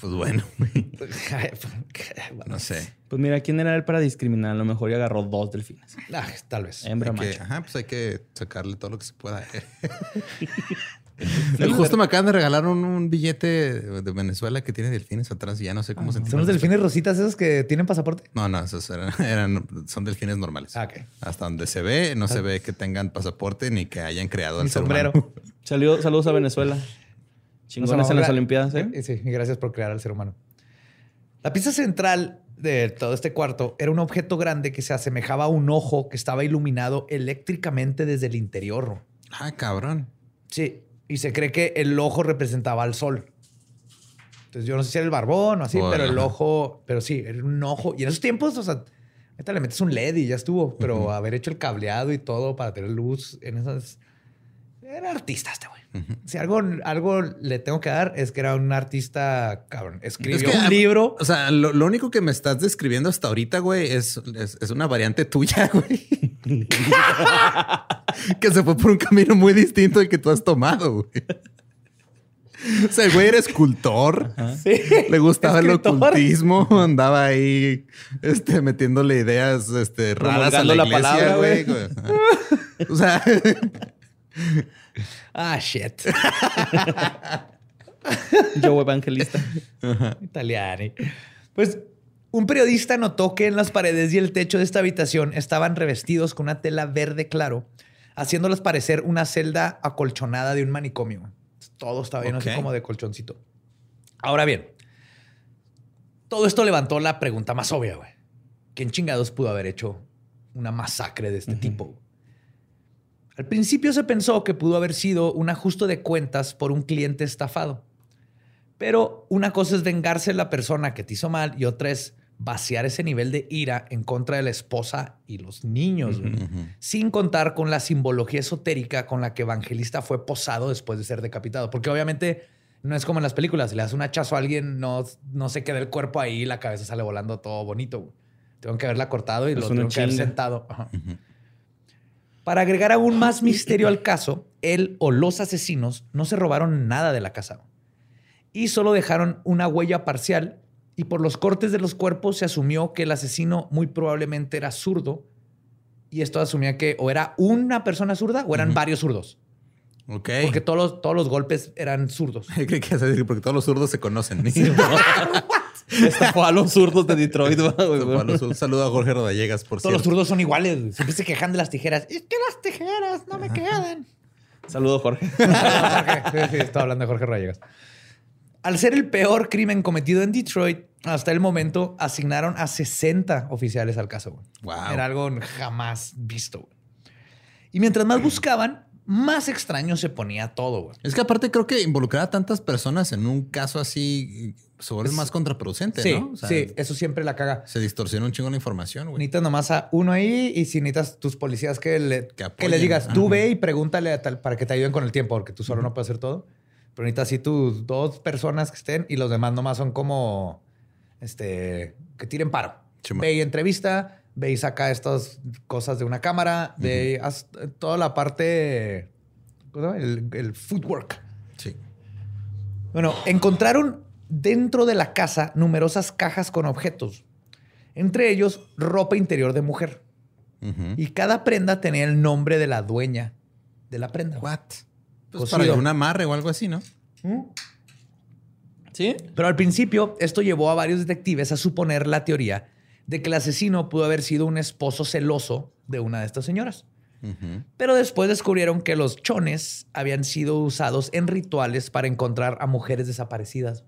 Pues bueno, Bueno, no sé. Pues mira, ¿quién era él para discriminar? A lo mejor ya agarró dos delfines. ah, tal vez. Hembra que- macho. ajá, pues hay que sacarle todo lo que se pueda. El justo me acaban de regalar un, un billete de Venezuela que tiene delfines atrás y ya no sé cómo se ¿Son los delfines rositas esos que tienen pasaporte? No, no, esos eran, eran- son delfines normales. Ah, ok. Hasta donde se ve, no se ve que tengan pasaporte ni que hayan creado el ser sombrero. humano. Salió, saludos a Venezuela. Chingones en las. Olimpiadas, ¿eh? Eh, Sí, y gracias por crear al ser humano. La pieza central de todo este cuarto era un objeto grande que se asemejaba a un ojo que estaba iluminado eléctricamente desde el interior. Ah, cabrón. Sí, y se cree que el ojo representaba al sol. Entonces yo no sé si era el barbón o así, O pero el ojo, pero sí, era un ojo. Y en esos tiempos, o sea, Ahorita le metes un LED y ya estuvo, pero haber hecho el cableado y todo para tener luz en esas. Era artista este güey. Si algo, algo le tengo que dar es que era un artista, cabrón. Escribió Es que, un libro. O sea, lo, lo único que me estás describiendo hasta ahorita, güey, es, es, es una variante tuya, güey. que se fue por un camino muy distinto al que tú has tomado, güey. O sea, el güey era escultor. Sí. Le gustaba el ocultismo, andaba ahí este, metiéndole ideas este, raras a la Promulgando la iglesia, palabra, güey. güey. Ajá. O sea, Ah, shit. Yo evangelista. Italiani. Pues un periodista notó que en las paredes y el techo de esta habitación estaban revestidos con una tela verde claro, haciéndolas parecer una celda acolchonada de un manicomio. Todo estaba lleno así Ok. como de colchoncito. Ahora bien, todo esto levantó la pregunta más obvia, güey. ¿Quién chingados pudo haber hecho una masacre de este tipo? Al principio se pensó que pudo haber sido un ajuste de cuentas por un cliente estafado. Pero una cosa es vengarse de la persona que te hizo mal y otra es vaciar ese nivel de ira en contra de la esposa y los niños, sin contar con la simbología esotérica con la que Evangelista fue posado después de ser decapitado. Porque obviamente no es como en las películas, si le das un hachazo a alguien, no, no se queda el cuerpo ahí y la cabeza sale volando todo bonito. Tengo que haberla cortado y Es lo tengo que haber sentado. Ajá. Para agregar aún más misterio al caso, él o los asesinos no se robaron nada de la casa y solo dejaron una huella parcial y por los cortes de los cuerpos se asumió que el asesino muy probablemente era zurdo y esto asumía que o era una persona zurda o eran varios zurdos, ok. porque todos los, todos los golpes eran zurdos. Ibas a decir, porque todos los zurdos se conocen. Estafó a los zurdos de Detroit. Un saludo a Jorge Rodallegas, por Todos los zurdos son iguales. Siempre se quejan de las tijeras. Es que las tijeras no me quedan. Saludo, Jorge. Jorge. Sí, sí, estaba hablando de Jorge Rodallegas. Al ser el peor crimen cometido en Detroit, hasta el momento asignaron a 60 oficiales al caso. Wow. Era algo jamás visto. Y mientras más buscaban, más extraño se ponía todo. güey. Es que aparte creo que involucrar a tantas personas en un caso así se vuelve más contraproducente, Sí, ¿no? O sea, sí, eso siempre la caga. Se distorsiona un chingo la información, güey. Necesitas nomás a uno ahí y si necesitas tus policías que le, Que le digas, tú Ajá. ve y pregúntale a tal, para que te ayuden con el tiempo, porque tú solo no puedes hacer todo. Pero necesitas así tus dos personas que estén y los demás nomás son como, este, que tiren paro. Chimba. Ve y entrevista, ve y saca estas cosas de una cámara, ve y haz toda la parte, ¿cómo se llama? el, el footwork. Sí. Bueno, encontraron dentro de la casa numerosas cajas con objetos, entre ellos ropa interior de mujer. Ujú. Y cada prenda tenía el nombre de la dueña de la prenda. What? Pues Cosido. para un amarre o algo así, ¿no? ¿Sí? Pero al principio esto llevó a varios detectives a suponer la teoría de que el asesino pudo haber sido un esposo celoso de una de estas señoras. Pero después descubrieron que los chones habían sido usados en rituales para encontrar a mujeres desaparecidas.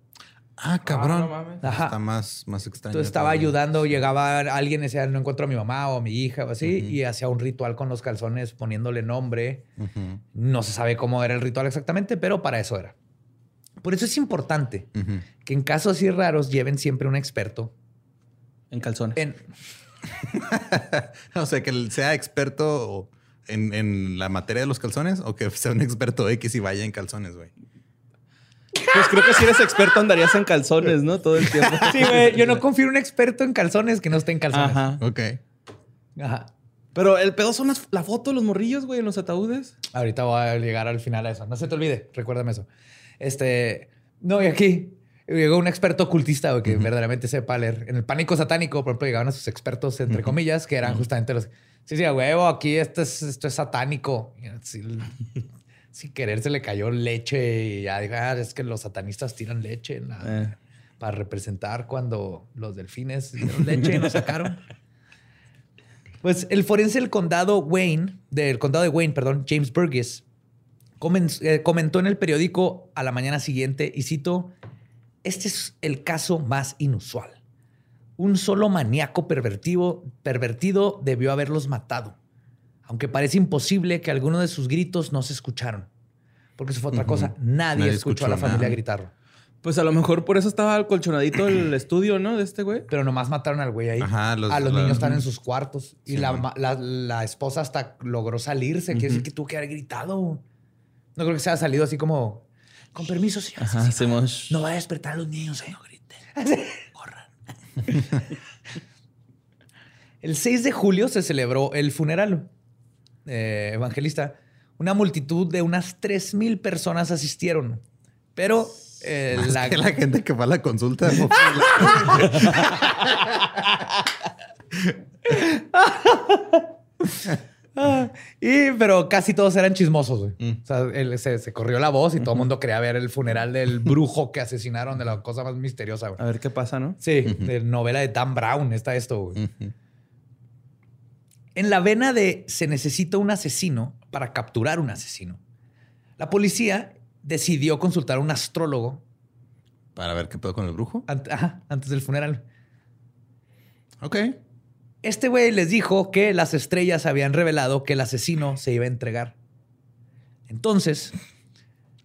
Ah, cabrón. no mames. Ajá. Está más, más extraño. Entonces estaba todavía. ayudando, llegaba alguien y decía, no encuentro a mi mamá o a mi hija o así, y hacía un ritual con los calzones poniéndole nombre. No se sabe cómo era el ritual exactamente, pero para eso era. Por eso es importante que en casos así raros lleven siempre un experto En calzones. en... O sea, que sea experto en, en la materia de los calzones o que sea un experto X y vaya en calzones, güey. Pues creo que si eres experto andarías en calzones, ¿no? Todo el tiempo. Sí, güey, yo no confío en un experto en calzones que no esté en calzones. Ajá. Ok. Ajá. Pero el pedo son las- la foto de los morrillos, güey, en los ataúdes. Ahorita voy a llegar al final a eso. No se te olvide, recuérdame eso. Este, no, y aquí llegó un experto ocultista güey, que verdaderamente sepa leer. En el pánico satánico, por ejemplo, llegaban a sus expertos, entre comillas, que eran justamente los. Sí, sí, a huevo, aquí esto es, esto es satánico. Y así, sin querer se le cayó leche y ya dijo, ah, es que los satanistas tiran leche en la- Eh. para representar cuando los delfines dieron leche y nos sacaron. Pues el forense del condado Wayne, del condado de Wayne, perdón, James Burgess, eh, comentó en el periódico a la mañana siguiente, y cito, este es el caso más inusual. Un solo maníaco pervertido, pervertido debió haberlos matado, aunque parece imposible que alguno de sus gritos no se escucharon. Porque eso fue otra cosa. Nadie, Nadie escuchó, escuchó a la familia nada. gritarlo. Pues a lo mejor por eso estaba colchonadito el estudio, ¿no? De este güey. Pero nomás mataron al güey ahí. Ajá, los- a los la- niños están en sus cuartos. Y la, esposa hasta logró salirse. Quiere decir que tuvo que haber gritado. No creo que se haya salido así como... Con permiso, señor. Ajá, hacemos. No va a despertar a los niños, eh. No griten. Corran. el 6 de julio se celebró el funeral eh, evangelista. Una multitud de unas 3.000 personas asistieron. Pero eh, Es la, que la gente que va a la consulta. Ah, y, pero casi todos eran chismosos, güey. Mm. O sea, él- se, se corrió la voz y todo el mundo quería ver el funeral del brujo que asesinaron, de la cosa más misteriosa, güey. A ver qué pasa, ¿no? Sí, de novela de Dan Brown está esto, güey. En la vena de se necesita un asesino para capturar un asesino, la policía decidió consultar a un astrólogo Para ver qué pedo con el brujo. ajá, antes del funeral. Ok. Este güey les dijo que las estrellas habían revelado que el asesino se iba a entregar. Entonces,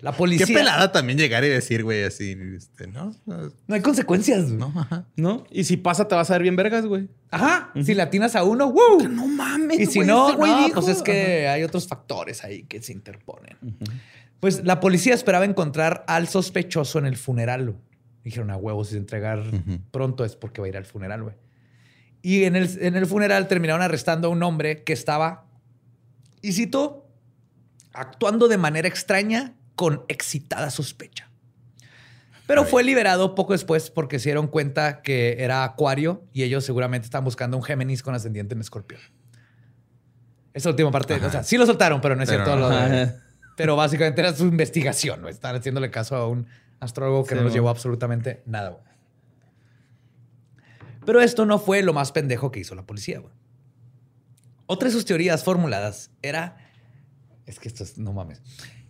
la policía... Qué pelada también llegar y decir, güey, así, este, ¿no? No hay consecuencias. güey. No, ajá. ¿No? Y si pasa, te vas a ver bien vergas, güey. Ajá. Si le atinas a uno, ¡wow! No mames. Y si güey, no, güey no, pues es que hay otros factores ahí que se interponen. Pues la policía esperaba encontrar al sospechoso en el funeral. Dijeron a huevos, si se entregar pronto es porque va a ir al funeral, güey. Y en el, en el funeral terminaron arrestando a un hombre que estaba, y cito, actuando de manera extraña con excitada sospecha. Pero fue liberado poco después porque se dieron cuenta que era Acuario y ellos seguramente estaban buscando un Géminis con ascendiente en Escorpión. Esa última parte, Ajá. o sea, sí lo soltaron, pero no es Pero cierto. no. lo de- pero básicamente era su investigación, ¿no? Estaban haciéndole caso a un astrólogo que Sí, no mo. llevó absolutamente nada. güey. Pero esto no fue lo más pendejo que hizo la policía. güey. Otra de sus teorías formuladas era, es que esto es, no mames,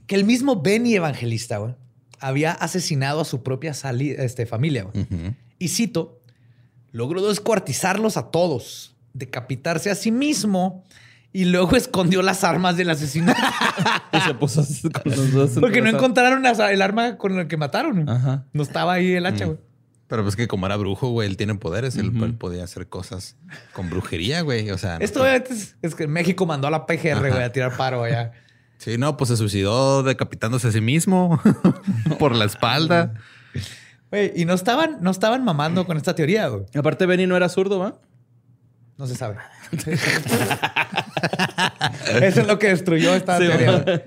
que el mismo Benny Evangelista güey, había asesinado a su propia este, familia. güey. Y cito, logró descuartizarlos a todos, decapitarse a sí mismo y luego escondió las armas del asesinato. Y se puso así con los dos. Porque no encontraron el arma con la que mataron. Ajá. No estaba ahí el hacha, güey. Pero pues que como era brujo, güey, él tiene poderes. Él, podía hacer cosas con brujería, güey. O sea, no Esto es que México mandó a la PGR, güey, a tirar paro allá. Sí, no, pues se suicidó decapitándose a sí mismo por la espalda. Güey, y no estaban, no estaban mamando con esta teoría, güey. Aparte, Benny no era zurdo, ¿va? No se sabe. Eso es lo que destruyó esta Sí, teoría. güey.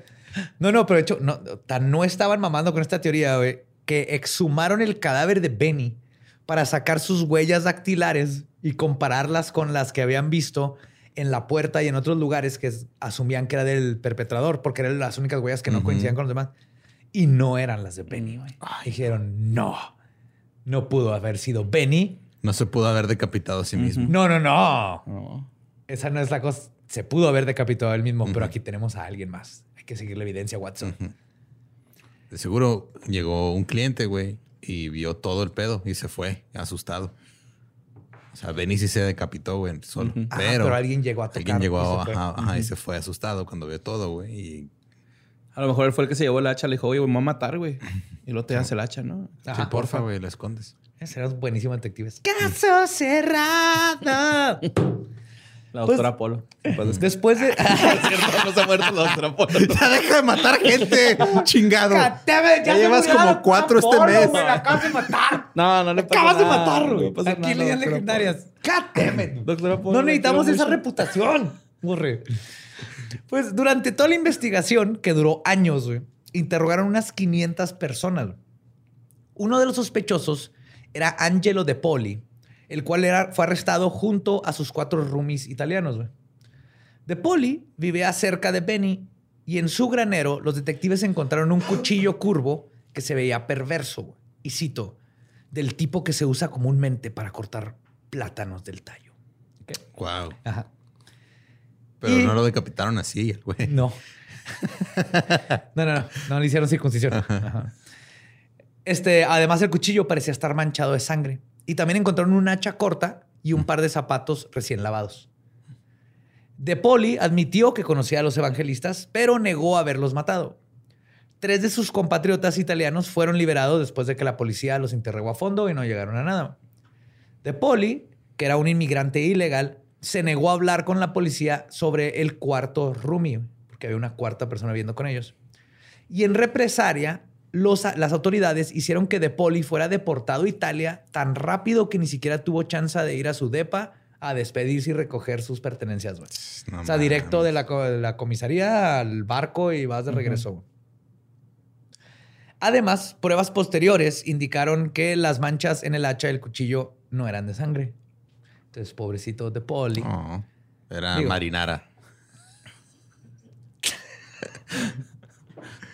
No, no, pero de hecho, no, tan no estaban mamando con esta teoría, güey, que exhumaron el cadáver de Benny para sacar sus huellas dactilares y compararlas con las que habían visto en la puerta y en otros lugares que asumían que era del perpetrador, porque eran las únicas huellas que no coincidían con los demás. Y no eran las de Benny, güey. Dijeron, no, no pudo haber sido Benny. No se pudo haber decapitado a sí mismo. No, no, no. No. Esa no es la cosa. Se pudo haber decapitado a él mismo, pero aquí tenemos a alguien más. Hay que seguir la evidencia, Watson. De seguro llegó un cliente, güey, y vio todo el pedo y se fue asustado. O sea, Benny sí se decapitó, güey, solo. Pero, pero alguien llegó a alguien tocarlo llegó y se a- fue. ajá, ajá, y se fue asustado cuando vio todo, güey. Y A lo mejor él fue el que se llevó el hacha. Le dijo, oye, me voy a matar, güey. Y luego te das el hacha, ¿no? Ajá, sí, porfa, güey, lo escondes. Serás buenísimo detectives. Caso cerrado. La Pues- doctora Polo. Después de. no se ha muerto la doctora Polo. ¡Ya deja de matar gente! ¡Chingado! Ya llevas como cuatro este mes. acabas de matar. No, no le pasa Acabas de nada, matar, no güey. pasa Aquí doctora legendarias. God. Polo. Doctora Polo. No necesitamos esa reputación. Burre. Pues durante toda la investigación, que duró años, güey, interrogaron unas 500 personas. Uno de los sospechosos era Angelo De Poli, el cual era, fue arrestado junto a sus cuatro roomies italianos. güey. De Poli vivía cerca de Benny y en su granero los detectives encontraron un cuchillo curvo que se veía perverso. Y cito, del tipo que se usa comúnmente para cortar plátanos del tallo. Wow. Ajá. Pero Y- no lo decapitaron así, el güey. No. no, no, no. No le hicieron circuncisión. Ajá. Este, además, el cuchillo parecía estar manchado de sangre. Y también encontraron un hacha corta y un par de zapatos recién lavados. De Poli admitió que conocía a los evangelistas, pero negó haberlos matado. Tres de sus compatriotas italianos fueron liberados después de que la policía los interrogó a fondo y no llegaron a nada. De Poli, que era un inmigrante ilegal, se negó a hablar con la policía sobre el cuarto roomie, porque había una cuarta persona viviendo con ellos. Y en represalia, los- las autoridades hicieron que De Poli fuera deportado a Italia tan rápido que ni siquiera tuvo chance de ir a su depa a despedirse y recoger sus pertenencias. No o sea, directo de la, co- de la comisaría al barco y vas de regreso. Además, pruebas posteriores indicaron que las manchas en el hacha y el cuchillo no eran de sangre. Entonces, pobrecito de Poli. Oh, era Digo. marinara.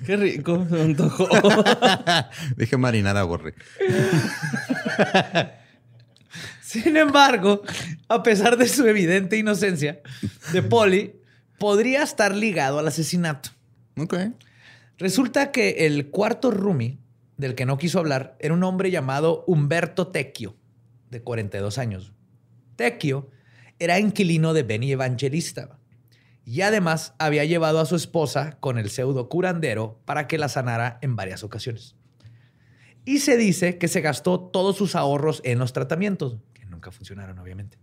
Qué rico, se me antojó. Dije marinara, borre. Sin embargo, a pesar de su evidente inocencia, de Poli podría estar ligado al asesinato. Ok. Resulta que el cuarto roomie, del que no quiso hablar, era un hombre llamado Humberto Tecchio, de 42 años. Tecchio era inquilino de Benny Evangelista y además había llevado a su esposa con el pseudo curandero para que la sanara en varias ocasiones. Y se dice que se gastó todos sus ahorros en los tratamientos, que nunca funcionaron, obviamente.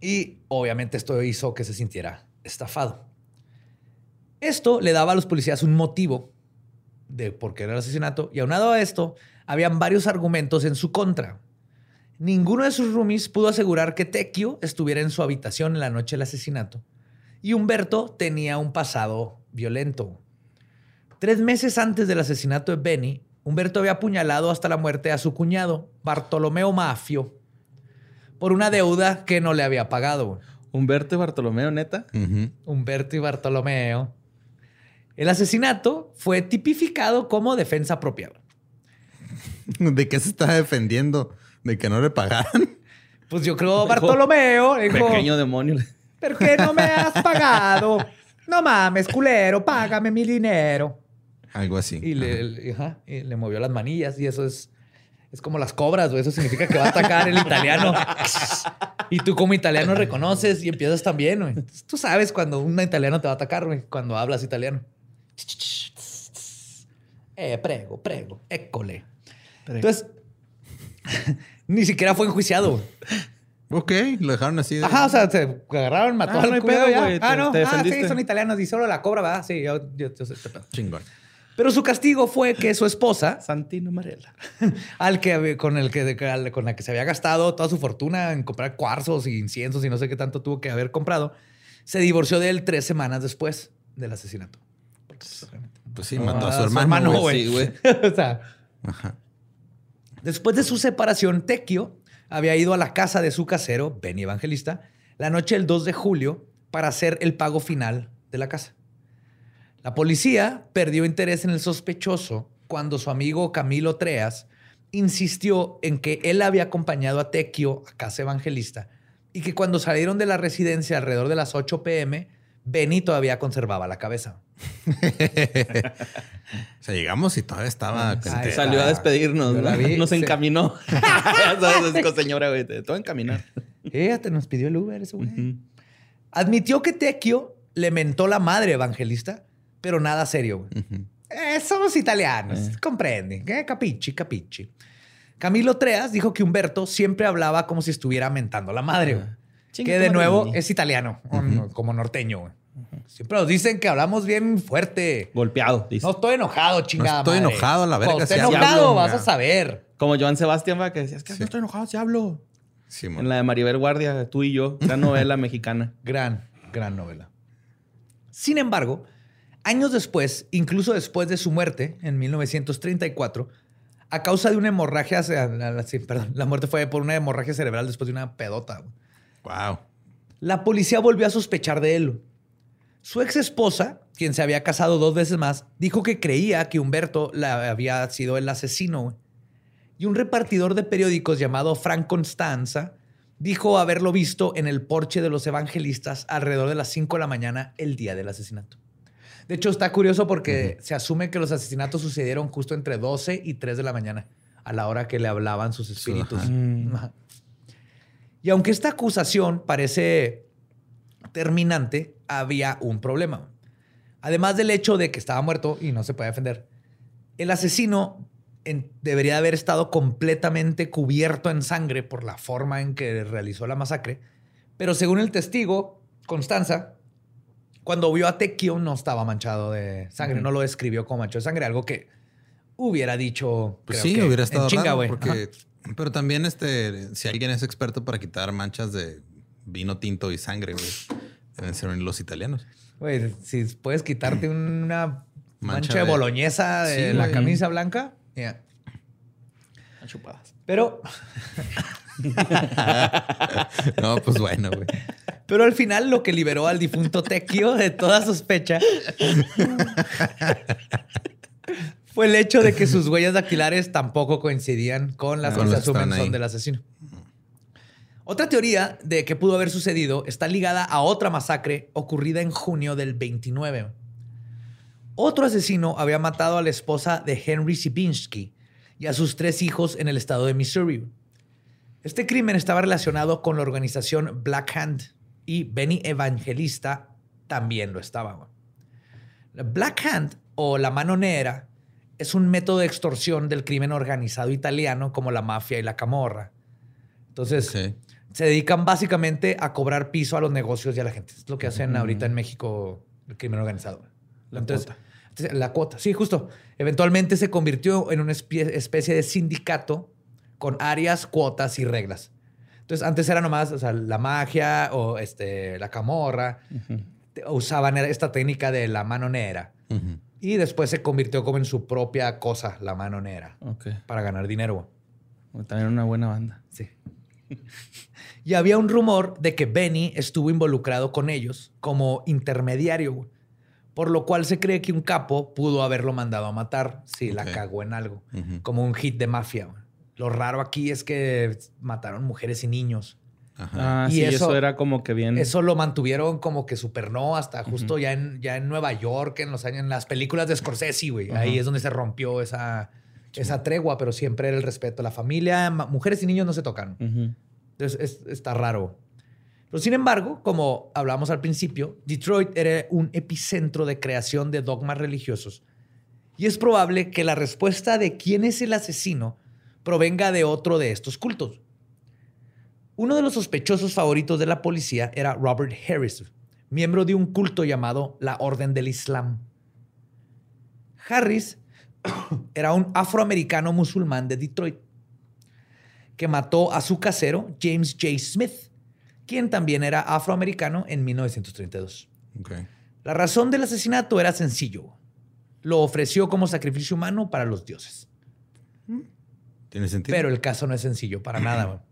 Y obviamente esto hizo que se sintiera estafado. Esto le daba a los policías un motivo de por qué era el asesinato y aunado a esto, habían varios argumentos en su contra. Ninguno de sus roomies pudo asegurar que Tecchio estuviera en su habitación en la noche del asesinato y Humberto tenía un pasado violento. Tres meses antes del asesinato de Benny, Humberto había apuñalado hasta la muerte a su cuñado, Bartolomeo Mafio, por una deuda que no le había pagado. Humberto y Bartolomeo, neta. Humberto y Bartolomeo. El asesinato fue tipificado como defensa propia. ¿De qué se está defendiendo? ¿De que no le pagaran? Pues yo creo Bartolomeo dijo, Pequeño demonio. ¿por qué no me has pagado? No mames, culero, págame mi dinero. Algo así. Y le, le- ajá, y le movió las manillas y eso es, es como las cobras, güey. Eso significa que va a atacar el italiano. Y tú como italiano reconoces y empiezas también, güey. Tú sabes cuando un italiano te va a atacar, güey, cuando hablas italiano. Eh, prego, prego, école. Entonces, ni siquiera fue enjuiciado. Ok, lo dejaron así. de- Ajá, o sea, se agarraron, mató Ah, al no hay culero pedo, ya. Ah, no, te ah, sí, son italianos y solo la cobra, ¿verdad? Sí, yo, yo, yo sé este pedo. Chingón. Pero su castigo fue que su esposa, Santino Marella. al que había- con el que al- con la que se había gastado toda su fortuna en comprar cuarzos y inciensos y no sé qué tanto tuvo que haber comprado, se divorció de él tres semanas después del asesinato. Porque, pues, Pues sí, mató a Ah, su hermano. güey. Sí, güey. o sea, después de su separación, Tecchio había ido a la casa de su casero, Benny Evangelista, la noche del 2 de julio para hacer el pago final de la casa. La policía perdió interés en el sospechoso cuando su amigo Camilo Treas insistió en que él había acompañado a Tecchio a casa evangelista y que cuando salieron de la residencia alrededor de las 8 pm, Benny todavía conservaba la cabeza. O sea, llegamos y todavía estaba. Ay. Salió a despedirnos. Nos encaminó. ya sabes, señora, güey. Te a encaminar. Fíjate, nos pidió el Uber ese güey. Admitió que Tecchio le mentó la madre evangelista, pero nada serio. güey. Eh, somos italianos, comprende. Eh, capichi, capichi. Camilo Treas dijo que Humberto siempre hablaba como si estuviera mentando a la madre. güey. Chinga que de nuevo es italiano, como norteño. güey. Siempre nos dicen que hablamos bien fuerte. Golpeado, dice. No estoy enojado, chingada. estoy madre. enojado, a la verga, Cuando esté sí hablo. enojado, vas a saber. Como Joan Sebastián, va, que decía, es que Sí. no estoy enojado, si hablo. Sí, En la de Maribel Guardia, tú y yo, gran novela mexicana. Gran, gran novela. Sin embargo, años después, incluso después de su muerte, en 1934, a causa de una hemorragia, sí, perdón, la muerte fue por una hemorragia cerebral después de una pedota. Wow. La policía volvió a sospechar de él. Su ex esposa, quien se había casado dos veces más, dijo que creía que Humberto la había sido el asesino. Y un repartidor de periódicos llamado Frank Constanza dijo haberlo visto en el porche de los evangelistas alrededor de las 5 de la mañana el día del asesinato. De hecho, está curioso porque se asume que los asesinatos sucedieron justo entre 12 y 3 de la mañana, a la hora que le hablaban sus espíritus. Y aunque esta acusación parece terminante, había un problema. Además del hecho de que estaba muerto y no se podía defender, el asesino en- debería haber estado completamente cubierto en sangre por la forma en que realizó la masacre. Pero según el testigo, Constanza, cuando vio a Tequio no estaba manchado de sangre, no lo describió como manchado de sangre, algo que hubiera dicho. Pues creo sí, que hubiera en estado chinga, raro, güey. porque... Pero también, este, si alguien es experto para quitar manchas de vino tinto y sangre, güey, deben ser los italianos. Güey, si puedes quitarte una mancha, Mancha de de- boloñesa de Sí, la camisa blanca, ya. Chupadas. Pero, No, pues bueno, güey. pero al final lo que liberó al difunto Tequio de toda sospecha fue el hecho de que sus huellas dactilares tampoco coincidían con las Con que se asumen son del asesino. Otra teoría de que pudo haber sucedido está ligada a otra masacre ocurrida en junio del 29. Otro asesino había matado a la esposa de Henry Sibinski y a sus tres hijos en el estado de Missouri. Este crimen estaba relacionado con la organización Black Hand y Benny Evangelista también lo estaba. Black Hand o la mano negra es un método de extorsión del crimen organizado italiano como la mafia y la camorra. Entonces. Se dedican básicamente a cobrar piso a los negocios y a la gente. Es lo que hacen ahorita en México el crimen organizado. La Entonces, cuota. entonces, La cuota, sí, justo. Eventualmente se convirtió en una especie de sindicato con áreas, cuotas y reglas. Entonces, antes era nomás o sea, la magia o este, la camorra. Usaban esta técnica de la mano negra. Y después se convirtió como en su propia cosa, la mano negra, Ok. para ganar dinero. También una buena banda. Sí. Y había un rumor de que Benny estuvo involucrado con ellos como intermediario, güey. por lo cual se cree que un capo pudo haberlo mandado a matar si la cagó en algo, como un hit de mafia. Lo raro aquí es que mataron mujeres y niños. Ajá. Ah, Y sí, eso, eso- era como que bien. Eso lo mantuvieron como que super no hasta justo ya, en, ya en Nueva York, en los años, en las películas de Scorsese, güey. Ahí es donde se rompió esa, esa tregua, pero siempre era el respeto a la familia. Mujeres y niños no se tocan. Entonces es- está raro. Pero sin embargo, como hablamos al principio, Detroit era un epicentro de creación de dogmas religiosos. Y es probable que la respuesta de quién es el asesino provenga de otro de estos cultos. Uno de los sospechosos favoritos de la policía era Robert Harris, miembro de un culto llamado la Orden del Islam. Harris era un afroamericano musulmán de Detroit que mató a su casero, James J. Smith, quien también era afroamericano en 1932. Ok. La razón del asesinato era sencillo. Lo ofreció como sacrificio humano para los dioses. ¿Tiene sentido? Pero el caso no es sencillo para nada.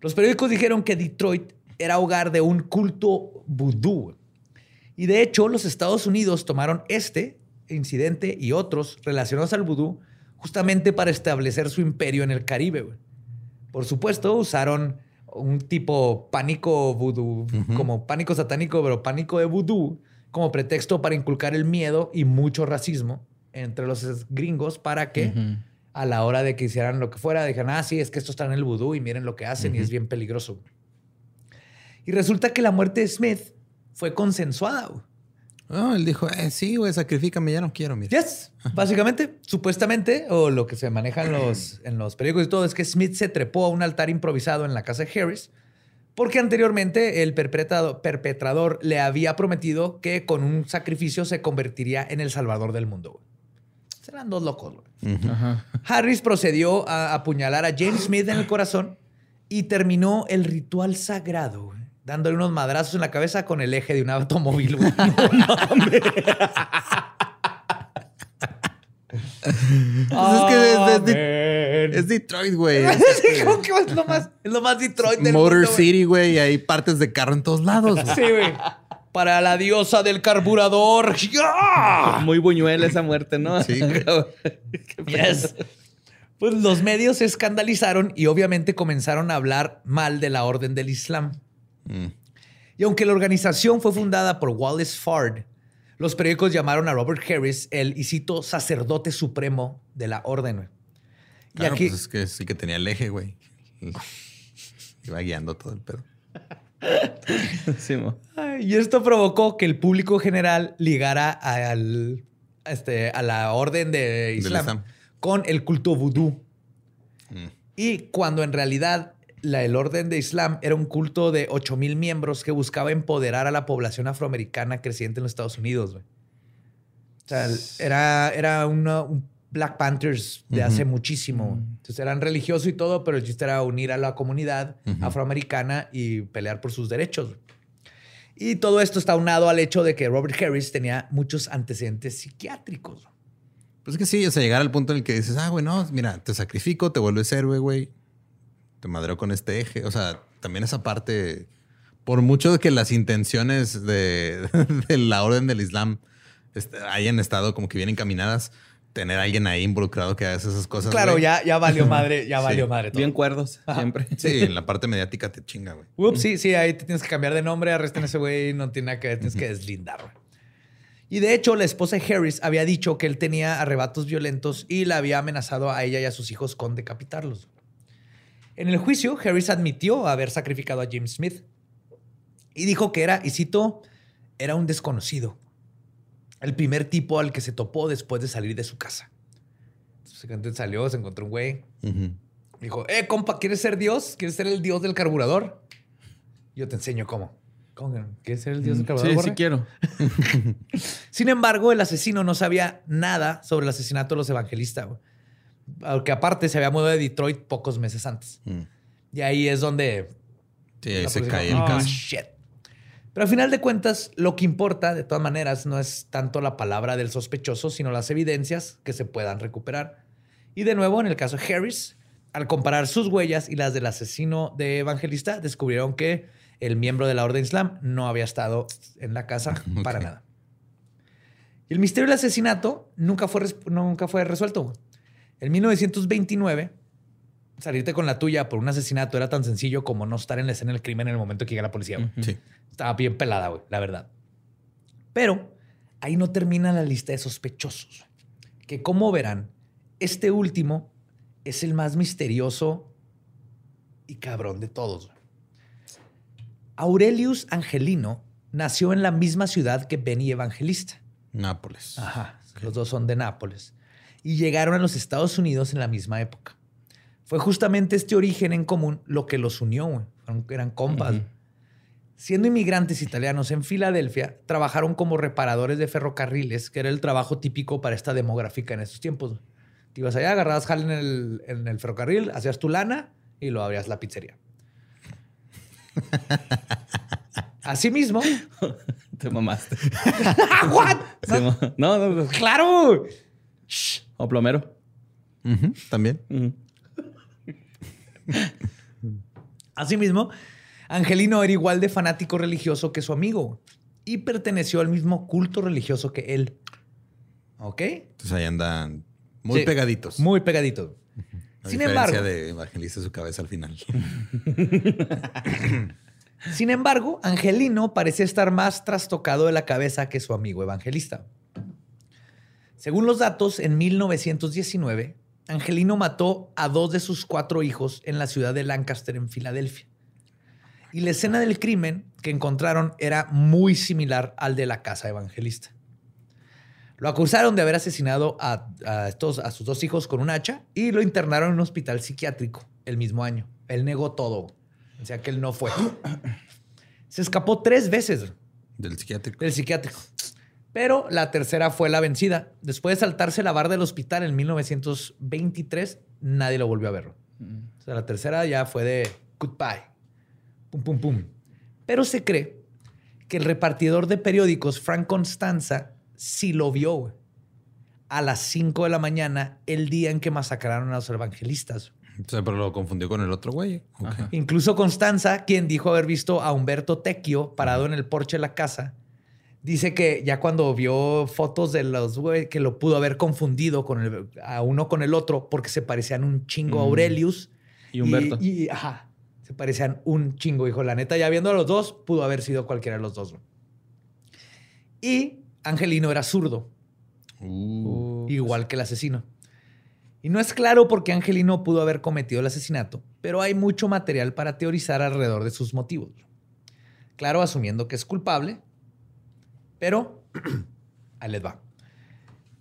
Los periódicos dijeron que Detroit era hogar de un culto vudú. Y de hecho, los Estados Unidos tomaron este incidente y otros relacionados al vudú justamente para establecer su imperio en el Caribe. güey. Por supuesto, usaron un tipo pánico vudú, como pánico satánico, pero pánico de vudú, como pretexto para inculcar el miedo y mucho racismo entre los gringos para que a la hora de que hicieran lo que fuera, dijeran, ah, sí, es que esto está en el vudú y miren lo que hacen y es bien peligroso. Y resulta que la muerte de Smith fue consensuada. No, él dijo, eh, sí, güey, sacrifícame, ya no quiero, mira. Yes, básicamente, supuestamente, o lo que se maneja en los, en los periódicos y todo, es que Smith se trepó a un altar improvisado en la casa de Harris, porque anteriormente el perpetrado- perpetrador le había prometido que con un sacrificio se convertiría en el salvador del mundo. güey. Serán dos locos. güey. Harris procedió a apuñalar a James Smith en el corazón y terminó el ritual sagrado, güey, dándole unos madrazos en la cabeza con el eje de un automóvil. güey. Pues es que es, es de- es Detroit, güey. Es Sí, como que es lo más, es lo más Detroit del Motor mundo. City, güey, y hay partes de carro en todos lados. güey. Sí, güey. Para la diosa del carburador. Muy buñuela esa muerte, ¿no? Sí. Yes. Pues los medios se escandalizaron y obviamente comenzaron a hablar mal de la Orden del Islam. Mm. Y aunque la organización fue fundada por Wallace Fard, los periódicos llamaron a Robert Harris el, y cito, sacerdote supremo de la orden. güey. Y Claro, aquí, pues es que sí que tenía el eje, güey. Iba guiando todo el pedo. Sí, mo. Ay, Y esto provocó que el público general ligara al, este, a la orden de Islam, Islam. con el culto vudú. Y cuando en realidad la- el orden de Islam era un culto de 8 mil miembros que buscaba empoderar a la población afroamericana creciente en los Estados Unidos. O sea, era, era una- un Black Panthers de hace muchísimo. Entonces eran religiosos y todo, pero el chiste era unir a la comunidad afroamericana y pelear por sus derechos. Y todo esto está unado al hecho de que Robert Harris tenía muchos antecedentes psiquiátricos. Pues es que sí, o sea, llegar al punto en el que dices, ah, güey, no, mira, te sacrifico, te vuelves héroe, güey. Te madreo con este eje. O sea, también esa parte, por mucho que las intenciones de, de la orden del Islam hayan estado como que bien encaminadas, tener a alguien ahí involucrado que haga esas cosas. Claro, güey. ya, ya valió madre, ya Sí. valió madre todo. Bien cuerdos, siempre. Sí, en la parte mediática te chinga, güey. Ups, sí, sí, ahí te tienes que cambiar de nombre, arresten a ese güey, no tiene nada que ver, tienes que deslindar. güey. Y de hecho, la esposa de Harris había dicho que él tenía arrebatos violentos y la había amenazado a ella y a sus hijos con decapitarlos. En el juicio, Harris admitió haber sacrificado a James Smith y dijo que era, y cito, era un desconocido. El primer tipo al que se topó después de salir de su casa. Entonces salió, se encontró un güey. Dijo, eh, compa, ¿quieres ser Dios? ¿Quieres ser el Dios del carburador? Yo te enseño cómo. ¿Quieres ser el Dios del carburador? Sí, Borre? sí quiero. Sin embargo, el asesino no sabía nada sobre el asesinato de los evangelistas. Aunque aparte se había mudado de Detroit pocos meses antes. Mm. Y ahí es donde... Sí, ahí se cae el "Oh, caso. shit". Pero al final de cuentas, lo que importa, de todas maneras, no es tanto la palabra del sospechoso, sino las evidencias que se puedan recuperar. Y de nuevo, en el caso de Harris, al comparar sus huellas y las del asesino de evangelista, descubrieron que el miembro de la Orden Islam no había estado en la casa para nada. Y el misterio del asesinato nunca fue, nunca fue resuelto. En 1929, salirte con la tuya por un asesinato era tan sencillo como no estar en la escena del crimen en el momento que llega la policía. güey. Sí. Estaba bien pelada, güey, la verdad. Pero ahí no termina la lista de sospechosos. Que como verán, este último es el más misterioso y cabrón de todos. güey. Aurelius Angelino nació en la misma ciudad que Benny Evangelista. Nápoles. Ajá. Los dos son de Nápoles. Y llegaron a los Estados Unidos en la misma época. Fue justamente este origen en común lo que los unió. güey. Eran compas. Siendo inmigrantes italianos en Filadelfia, trabajaron como reparadores de ferrocarriles, que era el trabajo típico para esta demográfica en esos tiempos. güey. Te ibas allá, agarrabas jale en el, en el ferrocarril, hacías tu lana y lo abrías la pizzería. Asimismo, Te mamaste. ¿What? No, no, no. ¡Claro! O plomero. También. Ujú. Asimismo, Angelino era igual de fanático religioso que su amigo y perteneció al mismo culto religioso que él. ¿Ok? Entonces ahí andan muy Sí, pegaditos. Muy pegadito. A Sin embargo, de evangelista su cabeza al final. sin embargo, Angelino parecía estar más trastocado de la cabeza que su amigo evangelista. Según los datos, en 1919, Angelino mató a dos de sus cuatro hijos en la ciudad de Lancaster, en Filadelfia. Y la escena del crimen que encontraron era muy similar al de la casa evangelista. Lo acusaron de haber asesinado a, a estos, a sus dos hijos con un hacha y lo internaron en un hospital psiquiátrico el mismo año. Él negó todo. O sea que él no fue. Se escapó tres veces Del psiquiátrico. del psiquiátrico. Pero la tercera fue la vencida. Después de saltarse la barra del hospital en 1923, nadie lo volvió a ver. O sea, la tercera ya fue de goodbye. Pum, pum, pum. Pero se cree que el repartidor de periódicos, Frank Constanza, sí lo vio a las 5 de la mañana el día en que masacraron a los evangelistas. O sea, pero lo confundió con el otro güey. Incluso Constanza, quien dijo haber visto a Humberto Tecchio parado en el porche de la casa, dice que ya cuando vio fotos de los güey, que lo pudo haber confundido con el, a uno con el otro porque se parecían un chingo a Aurelius. Y Humberto. Y, y, ajá, se parecían un chingo. Dijo, la neta, ya viendo a los dos, pudo haber sido cualquiera de los dos. güey. Y Angelino era zurdo Uh, igual que el asesino. Y no es claro por qué Angelino pudo haber cometido el asesinato, pero hay mucho material para teorizar alrededor de sus motivos. Claro, asumiendo que es culpable, pero ahí les va.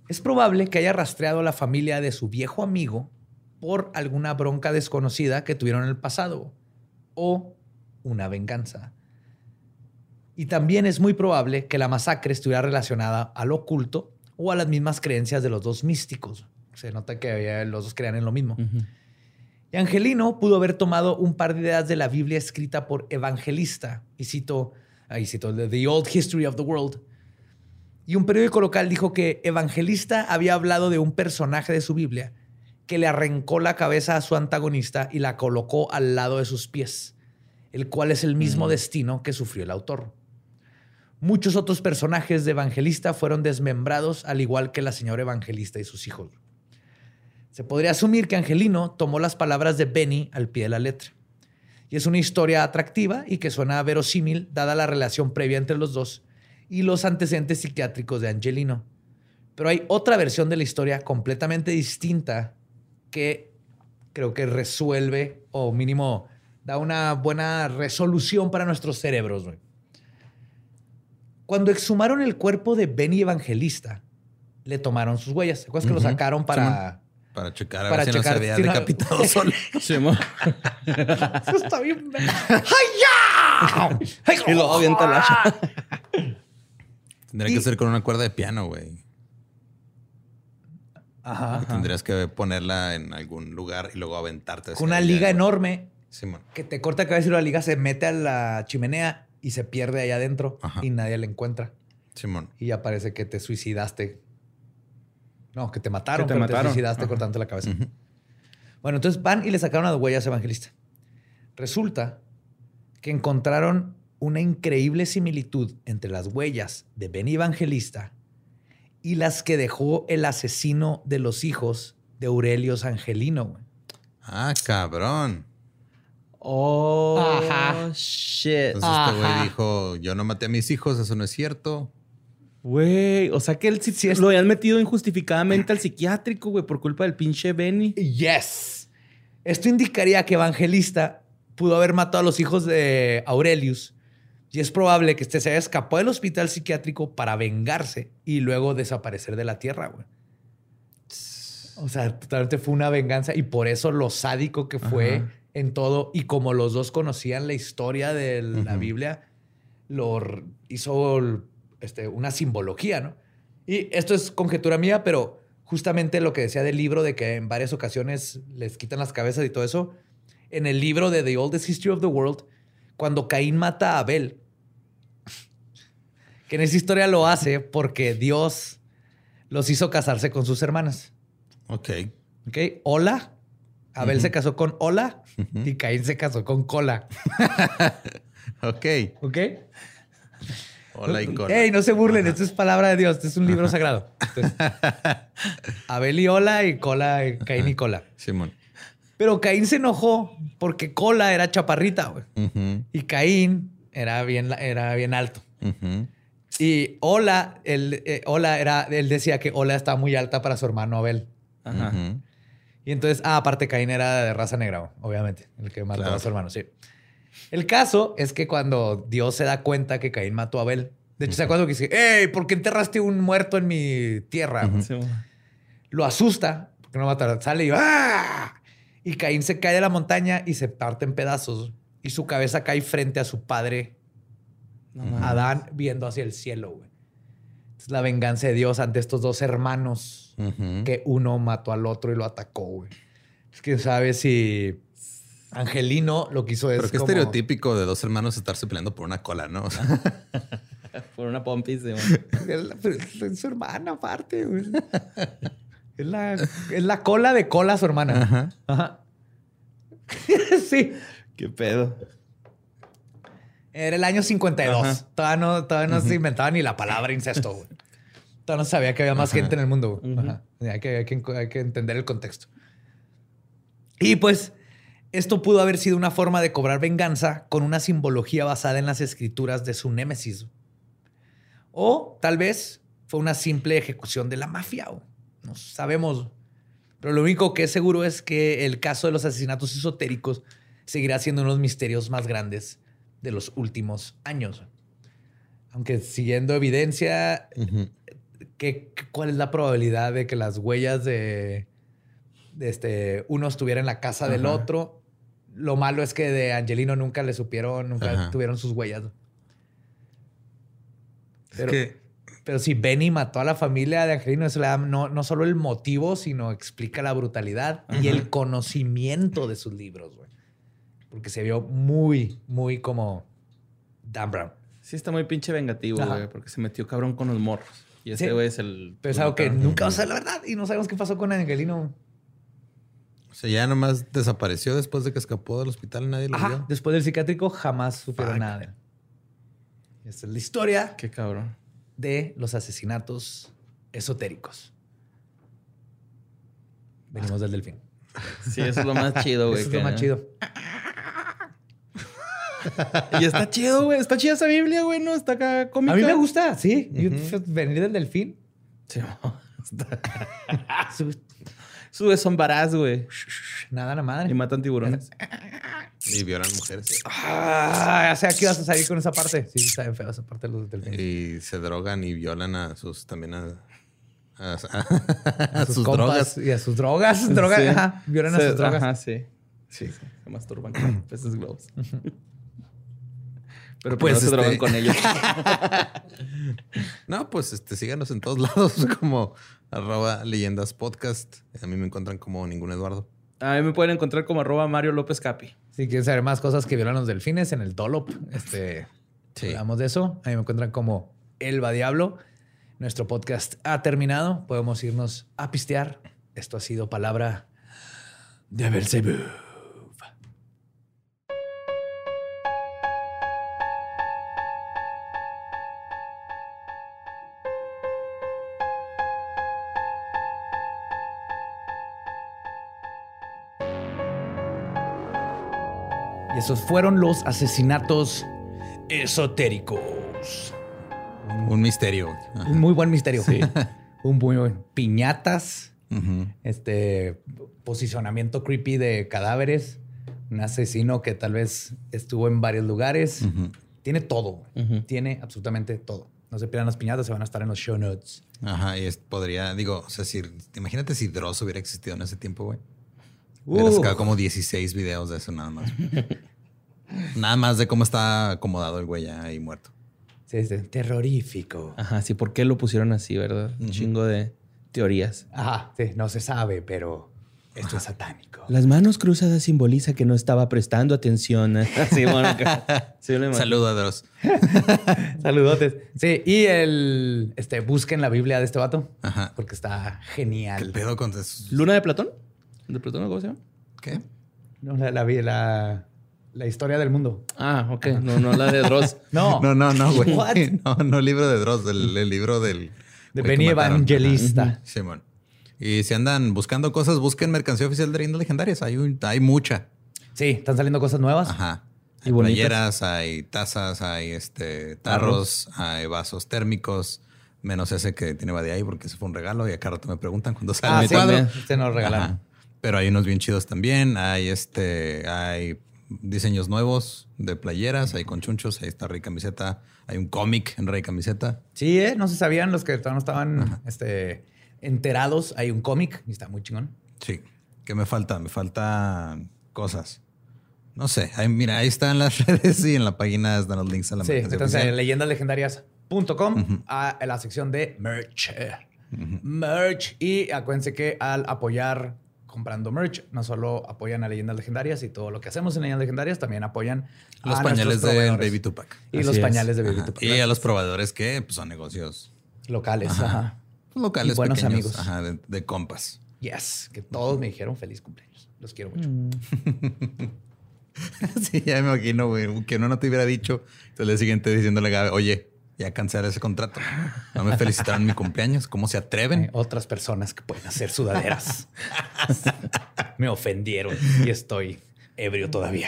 Es probable que haya rastreado a la familia de su viejo amigo por alguna bronca desconocida que tuvieron en el pasado o una venganza. Y también es muy probable que la masacre estuviera relacionada al oculto o a las mismas creencias de los dos místicos. Se nota que los dos creían en lo mismo. Y Angelino pudo haber tomado un par de ideas de la Biblia escrita por Evangelista, y cito, ahí cito, The Old History of the World. Y un periódico local dijo que Evangelista había hablado de un personaje de su Biblia que le arrancó la cabeza a su antagonista y la colocó al lado de sus pies, el cual es el mismo destino que sufrió el autor. Muchos otros personajes de Evangelista fueron desmembrados, al igual que la señora Evangelista y sus hijos. Se podría asumir que Angelino tomó las palabras de Benny al pie de la letra. Y es una historia atractiva y que suena verosímil dada la relación previa entre los dos y los antecedentes psiquiátricos de Angelino. Pero hay otra versión de la historia completamente distinta que creo que resuelve o mínimo da una buena resolución para nuestros cerebros. güey. Cuando exhumaron el cuerpo de Benny Evangelista, le tomaron sus huellas. ¿Te acuerdas que lo sacaron para... Para checar a Para ver si checar no se había si no- decapitado solo. Simón. Eso está bien. ¡Ay, ya! y luego avienta el hacha. Tendría que ser con una cuerda de piano, güey. Ajá. Tendrías que ponerla en algún lugar y luego aventarte. Con una liga enorme Simón. que te corta la cabeza y la liga se mete a la chimenea y se pierde allá adentro Ajá. y nadie la encuentra. Simón. Y ya parece que te suicidaste. No, que te mataron, Que te pero mataron. te suicidaste Ajá. cortándote la cabeza. Bueno, entonces van y le sacaron las huellas a Evangelista. Resulta que encontraron una increíble similitud entre las huellas de Benny Evangelista y las que dejó el asesino de los hijos de Aurelius Angelino. güey. Ah, cabrón. Oh, Ajá. shit. Entonces este güey dijo, yo no maté a mis hijos, eso no es cierto. Güey, o sea que él sí, Sí, es- lo habían metido injustificadamente al psiquiátrico, güey, por culpa del pinche Benny. Yes. Esto indicaría que Evangelista pudo haber matado a los hijos de Aurelius y es probable que este se haya escapado del hospital psiquiátrico para vengarse y luego desaparecer de la tierra, güey. O sea, totalmente fue una venganza y por eso lo sádico que fue Ajá. en todo y como los dos conocían la historia de la. Biblia, lo hizo este, una simbología, ¿no? Y esto es conjetura mía, pero justamente lo que decía del libro de que en varias ocasiones les quitan las cabezas y todo eso, en el libro de The Oldest History of the World, cuando Caín mata a Abel, que en esa historia lo hace porque Dios los hizo casarse con sus hermanas. Ok. ¿Ok? Hola. Abel se casó con Hola y Caín se casó con Cola. Ok. ¿Ok? Hola y cola. Ey, no se burlen, esto es palabra de Dios, esto es un libro sagrado. Entonces, Abel y Hola y Cola, Caín y Cola. Simón. Pero Caín se enojó porque Cola era chaparrita, güey. Y Caín era bien, era bien alto. Y Hola, él, eh, Hola era, él decía que Hola estaba muy alta para su hermano Abel. Ajá. Y entonces, ah, aparte Caín era de raza negra, obviamente, el que mató Claro. a su hermano, sí. El caso es que cuando Dios se da cuenta que Caín mató a Abel, de hecho, ¿se acuerdan que dice, hey, ¿por qué enterraste un muerto en mi tierra? Simón. Lo asusta, porque no mata, sale y ¡ah! Y Caín se cae de la montaña y se parte en pedazos. Y su cabeza cae frente a su padre, No. Adán, viendo hacia el cielo, güey. Es la venganza de Dios ante estos dos hermanos que uno mató al otro y lo atacó, güey. Es que sabe si Angelino lo que hizo es Pero qué como- estereotípico de dos hermanos estarse peleando por una cola, ¿no? O sea, Por una pompis. Es su hermana aparte, güey. Es la, es la cola de cola su hermana. Ajá. Ajá. sí. Qué pedo. Era el año 52. Ajá. Todavía no, todavía no se inventaba ni la palabra incesto, güey. Todavía no sabía que había más gente en el mundo. güey. Hay, que, hay que- hay que entender el contexto. Y pues, esto pudo haber sido una forma de cobrar venganza con una simbología basada en las escrituras de su némesis. O tal vez fue una simple ejecución de la mafia. güey. No sabemos. Pero lo único que es seguro es que el caso de los asesinatos esotéricos seguirá siendo uno de los misterios más grandes de los últimos años. Aunque siguiendo evidencia, ¿qué- qué- ¿cuál es la probabilidad de que las huellas de, de este, uno estuviera en la casa del otro? Lo malo es que de Angelino nunca le supieron, nunca Ajá. tuvieron sus huellas. Pero, es que pero si Benny mató a la familia de Angelino, eso le da no, no solo el motivo, sino explica la brutalidad y el conocimiento de sus libros, güey. Porque se vio muy, muy como Dan Brown. Sí, está muy pinche vengativo, Ajá. güey, porque se metió cabrón con los morros. Y ese Sí. güey es el. Pero es algo que nunca va a ser la verdad y no sabemos qué pasó con Angelino. o sea, ya nomás desapareció después de que escapó del hospital y nadie lo Ajá. vio. Después del psiquiátrico jamás supieron nada de él. Esta es la historia Qué cabrón. De los asesinatos esotéricos. Venimos del delfín. Sí, eso es lo más chido, güey. Eso es lo más chido. Y está chido, güey. Está chida esa Biblia, güey. No está acá cómica. A mí me gusta, sí. Venir del delfín. Sí, Sube son güey. Nada a la madre. Y matan tiburones. Y violan mujeres. Ah, o sea, que ibas a salir con esa parte. Sí, está bien feo esa parte de los delfines. Y se drogan y violan a sus también a, a, a sus, compas drogas. y a sus drogas. drogas Sí. ajá, violan a sus drogas. Ajá, sí. Sí, sí. Se masturban con peces globos. Pero Pues, pues se drogan este- con ellos. No, pues este, síganos en todos lados como arroba leyendas podcast. A mí me encuentran como ningún Eduardo. A mí me pueden encontrar como arroba Mario López Capi. Si quieren saber más cosas que violan los delfines en el Dolop, este, Sí. hablamos de eso. Ahí me encuentran como Elba Diablo. Nuestro podcast ha terminado. Podemos irnos a pistear. Esto ha sido palabra de Belzebub. Esos fueron los asesinatos esotéricos. Un misterio. Ajá. Un muy buen misterio. Un muy buen. Piñatas, este posicionamiento creepy de cadáveres, un asesino que tal vez estuvo en varios lugares. Tiene todo. Tiene absolutamente todo. No se pierdan las piñatas, se van a estar en los show notes. Ajá, y es- podría, digo, o sea, si, imagínate si Dross hubiera existido en ese tiempo, güey. Hubiera Uh. sacado como 16 videos de eso nada más. nada más de cómo está acomodado el güey ya ahí muerto. Sí, sí, terrorífico. Ajá, sí. ¿Por qué lo pusieron así, verdad? Un chingo de teorías. Ajá, sí, no se sabe, pero esto es satánico. Las manos cruzadas simboliza que no estaba prestando atención. Sí, bueno. que- sí, Dross. Saludotes. Sí, y el este busquen la Biblia de este vato Ajá. porque está ¿Qué genial. pedo con eso? ¿Luna de Platón? ¿De Platón cómo se llama? ¿Qué? No, la, la, la, la historia del mundo. Ah, ok. No, no la de Dross. No, No, no, no, güey. What? No, no el libro de Dross, el, el libro del... de Benny. Evangelista. Simón. Y si andan buscando cosas, busquen mercancía oficial de leyendas legendarias. Hay, un- hay mucha. Sí, están saliendo cosas nuevas. Ajá. Y Hay bonitas. playeras, hay tazas, hay este tarros, hay vasos térmicos, menos ese que tiene de ahí porque ese fue un regalo y acá rato me preguntan cuando sale Ah, mi sí, cuadro. Este nos regalaron. Ajá. Pero hay unos bien chidos también. Hay este, hay diseños nuevos de playeras, hay con chunchos, ahí está Rey Camiseta, hay un cómic en Rey Camiseta. Sí, ¿eh? no se sabían los que todavía no estaban este, enterados. Hay un cómic y está muy chingón. Sí. ¿Qué me falta? Me faltan cosas. No sé. Ahí, mira, ahí están las redes y en la página están los links a la Sí, entonces leyendaslegendarias.com a la sección de merch. Merch. Y acuérdense que al apoyar comprando merch, no solo apoyan a Leyendas Legendarias y todo lo que hacemos en Leyendas Legendarias, también apoyan Los a pañales proveedores. Baby Tupac. Y Así los es. pañales de Baby Ajá. Tupac. Y a los probadores que pues, son negocios locales. Ajá. Ajá. locales Y buenos pequeños, amigos. Ajá, de, de compas. Yes, que todos me dijeron feliz cumpleaños. Los quiero mucho. sí, ya me imagino, güey, que uno no te hubiera dicho. Entonces, el siguiente diciéndole oye, ya cancelar ese contrato. No me felicitaron en mi cumpleaños. ¿Cómo se Hay atreven? otras personas que pueden hacer sudaderas. me ofendieron y estoy ebrio todavía.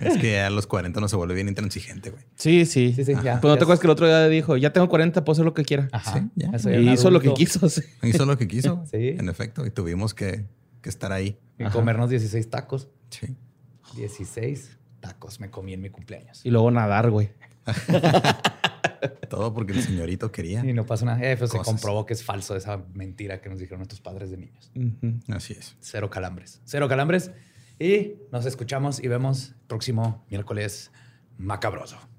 Es que a los 40 no se vuelve bien intransigente, güey. Sí, sí. Sí, sí, ya. Pues no te acuerdas que el otro día dijo, ya tengo 40, puedo hacer lo que quiera. Ajá. Sí, ya. Eso ya Y hizo lo que quiso. sí. Hizo lo que quiso. Sí. En efecto. Y tuvimos que, que estar ahí. Y comernos 16 tacos. Sí. 16. tacos me comí en mi cumpleaños. Y luego nadar, güey. Todo porque el señorito quería. Y no pasa nada. Eh, pues se comprobó que es falso esa mentira que nos dijeron nuestros padres de niños. Así es. Cero calambres. Cero calambres. Y nos escuchamos y vemos próximo miércoles macabroso.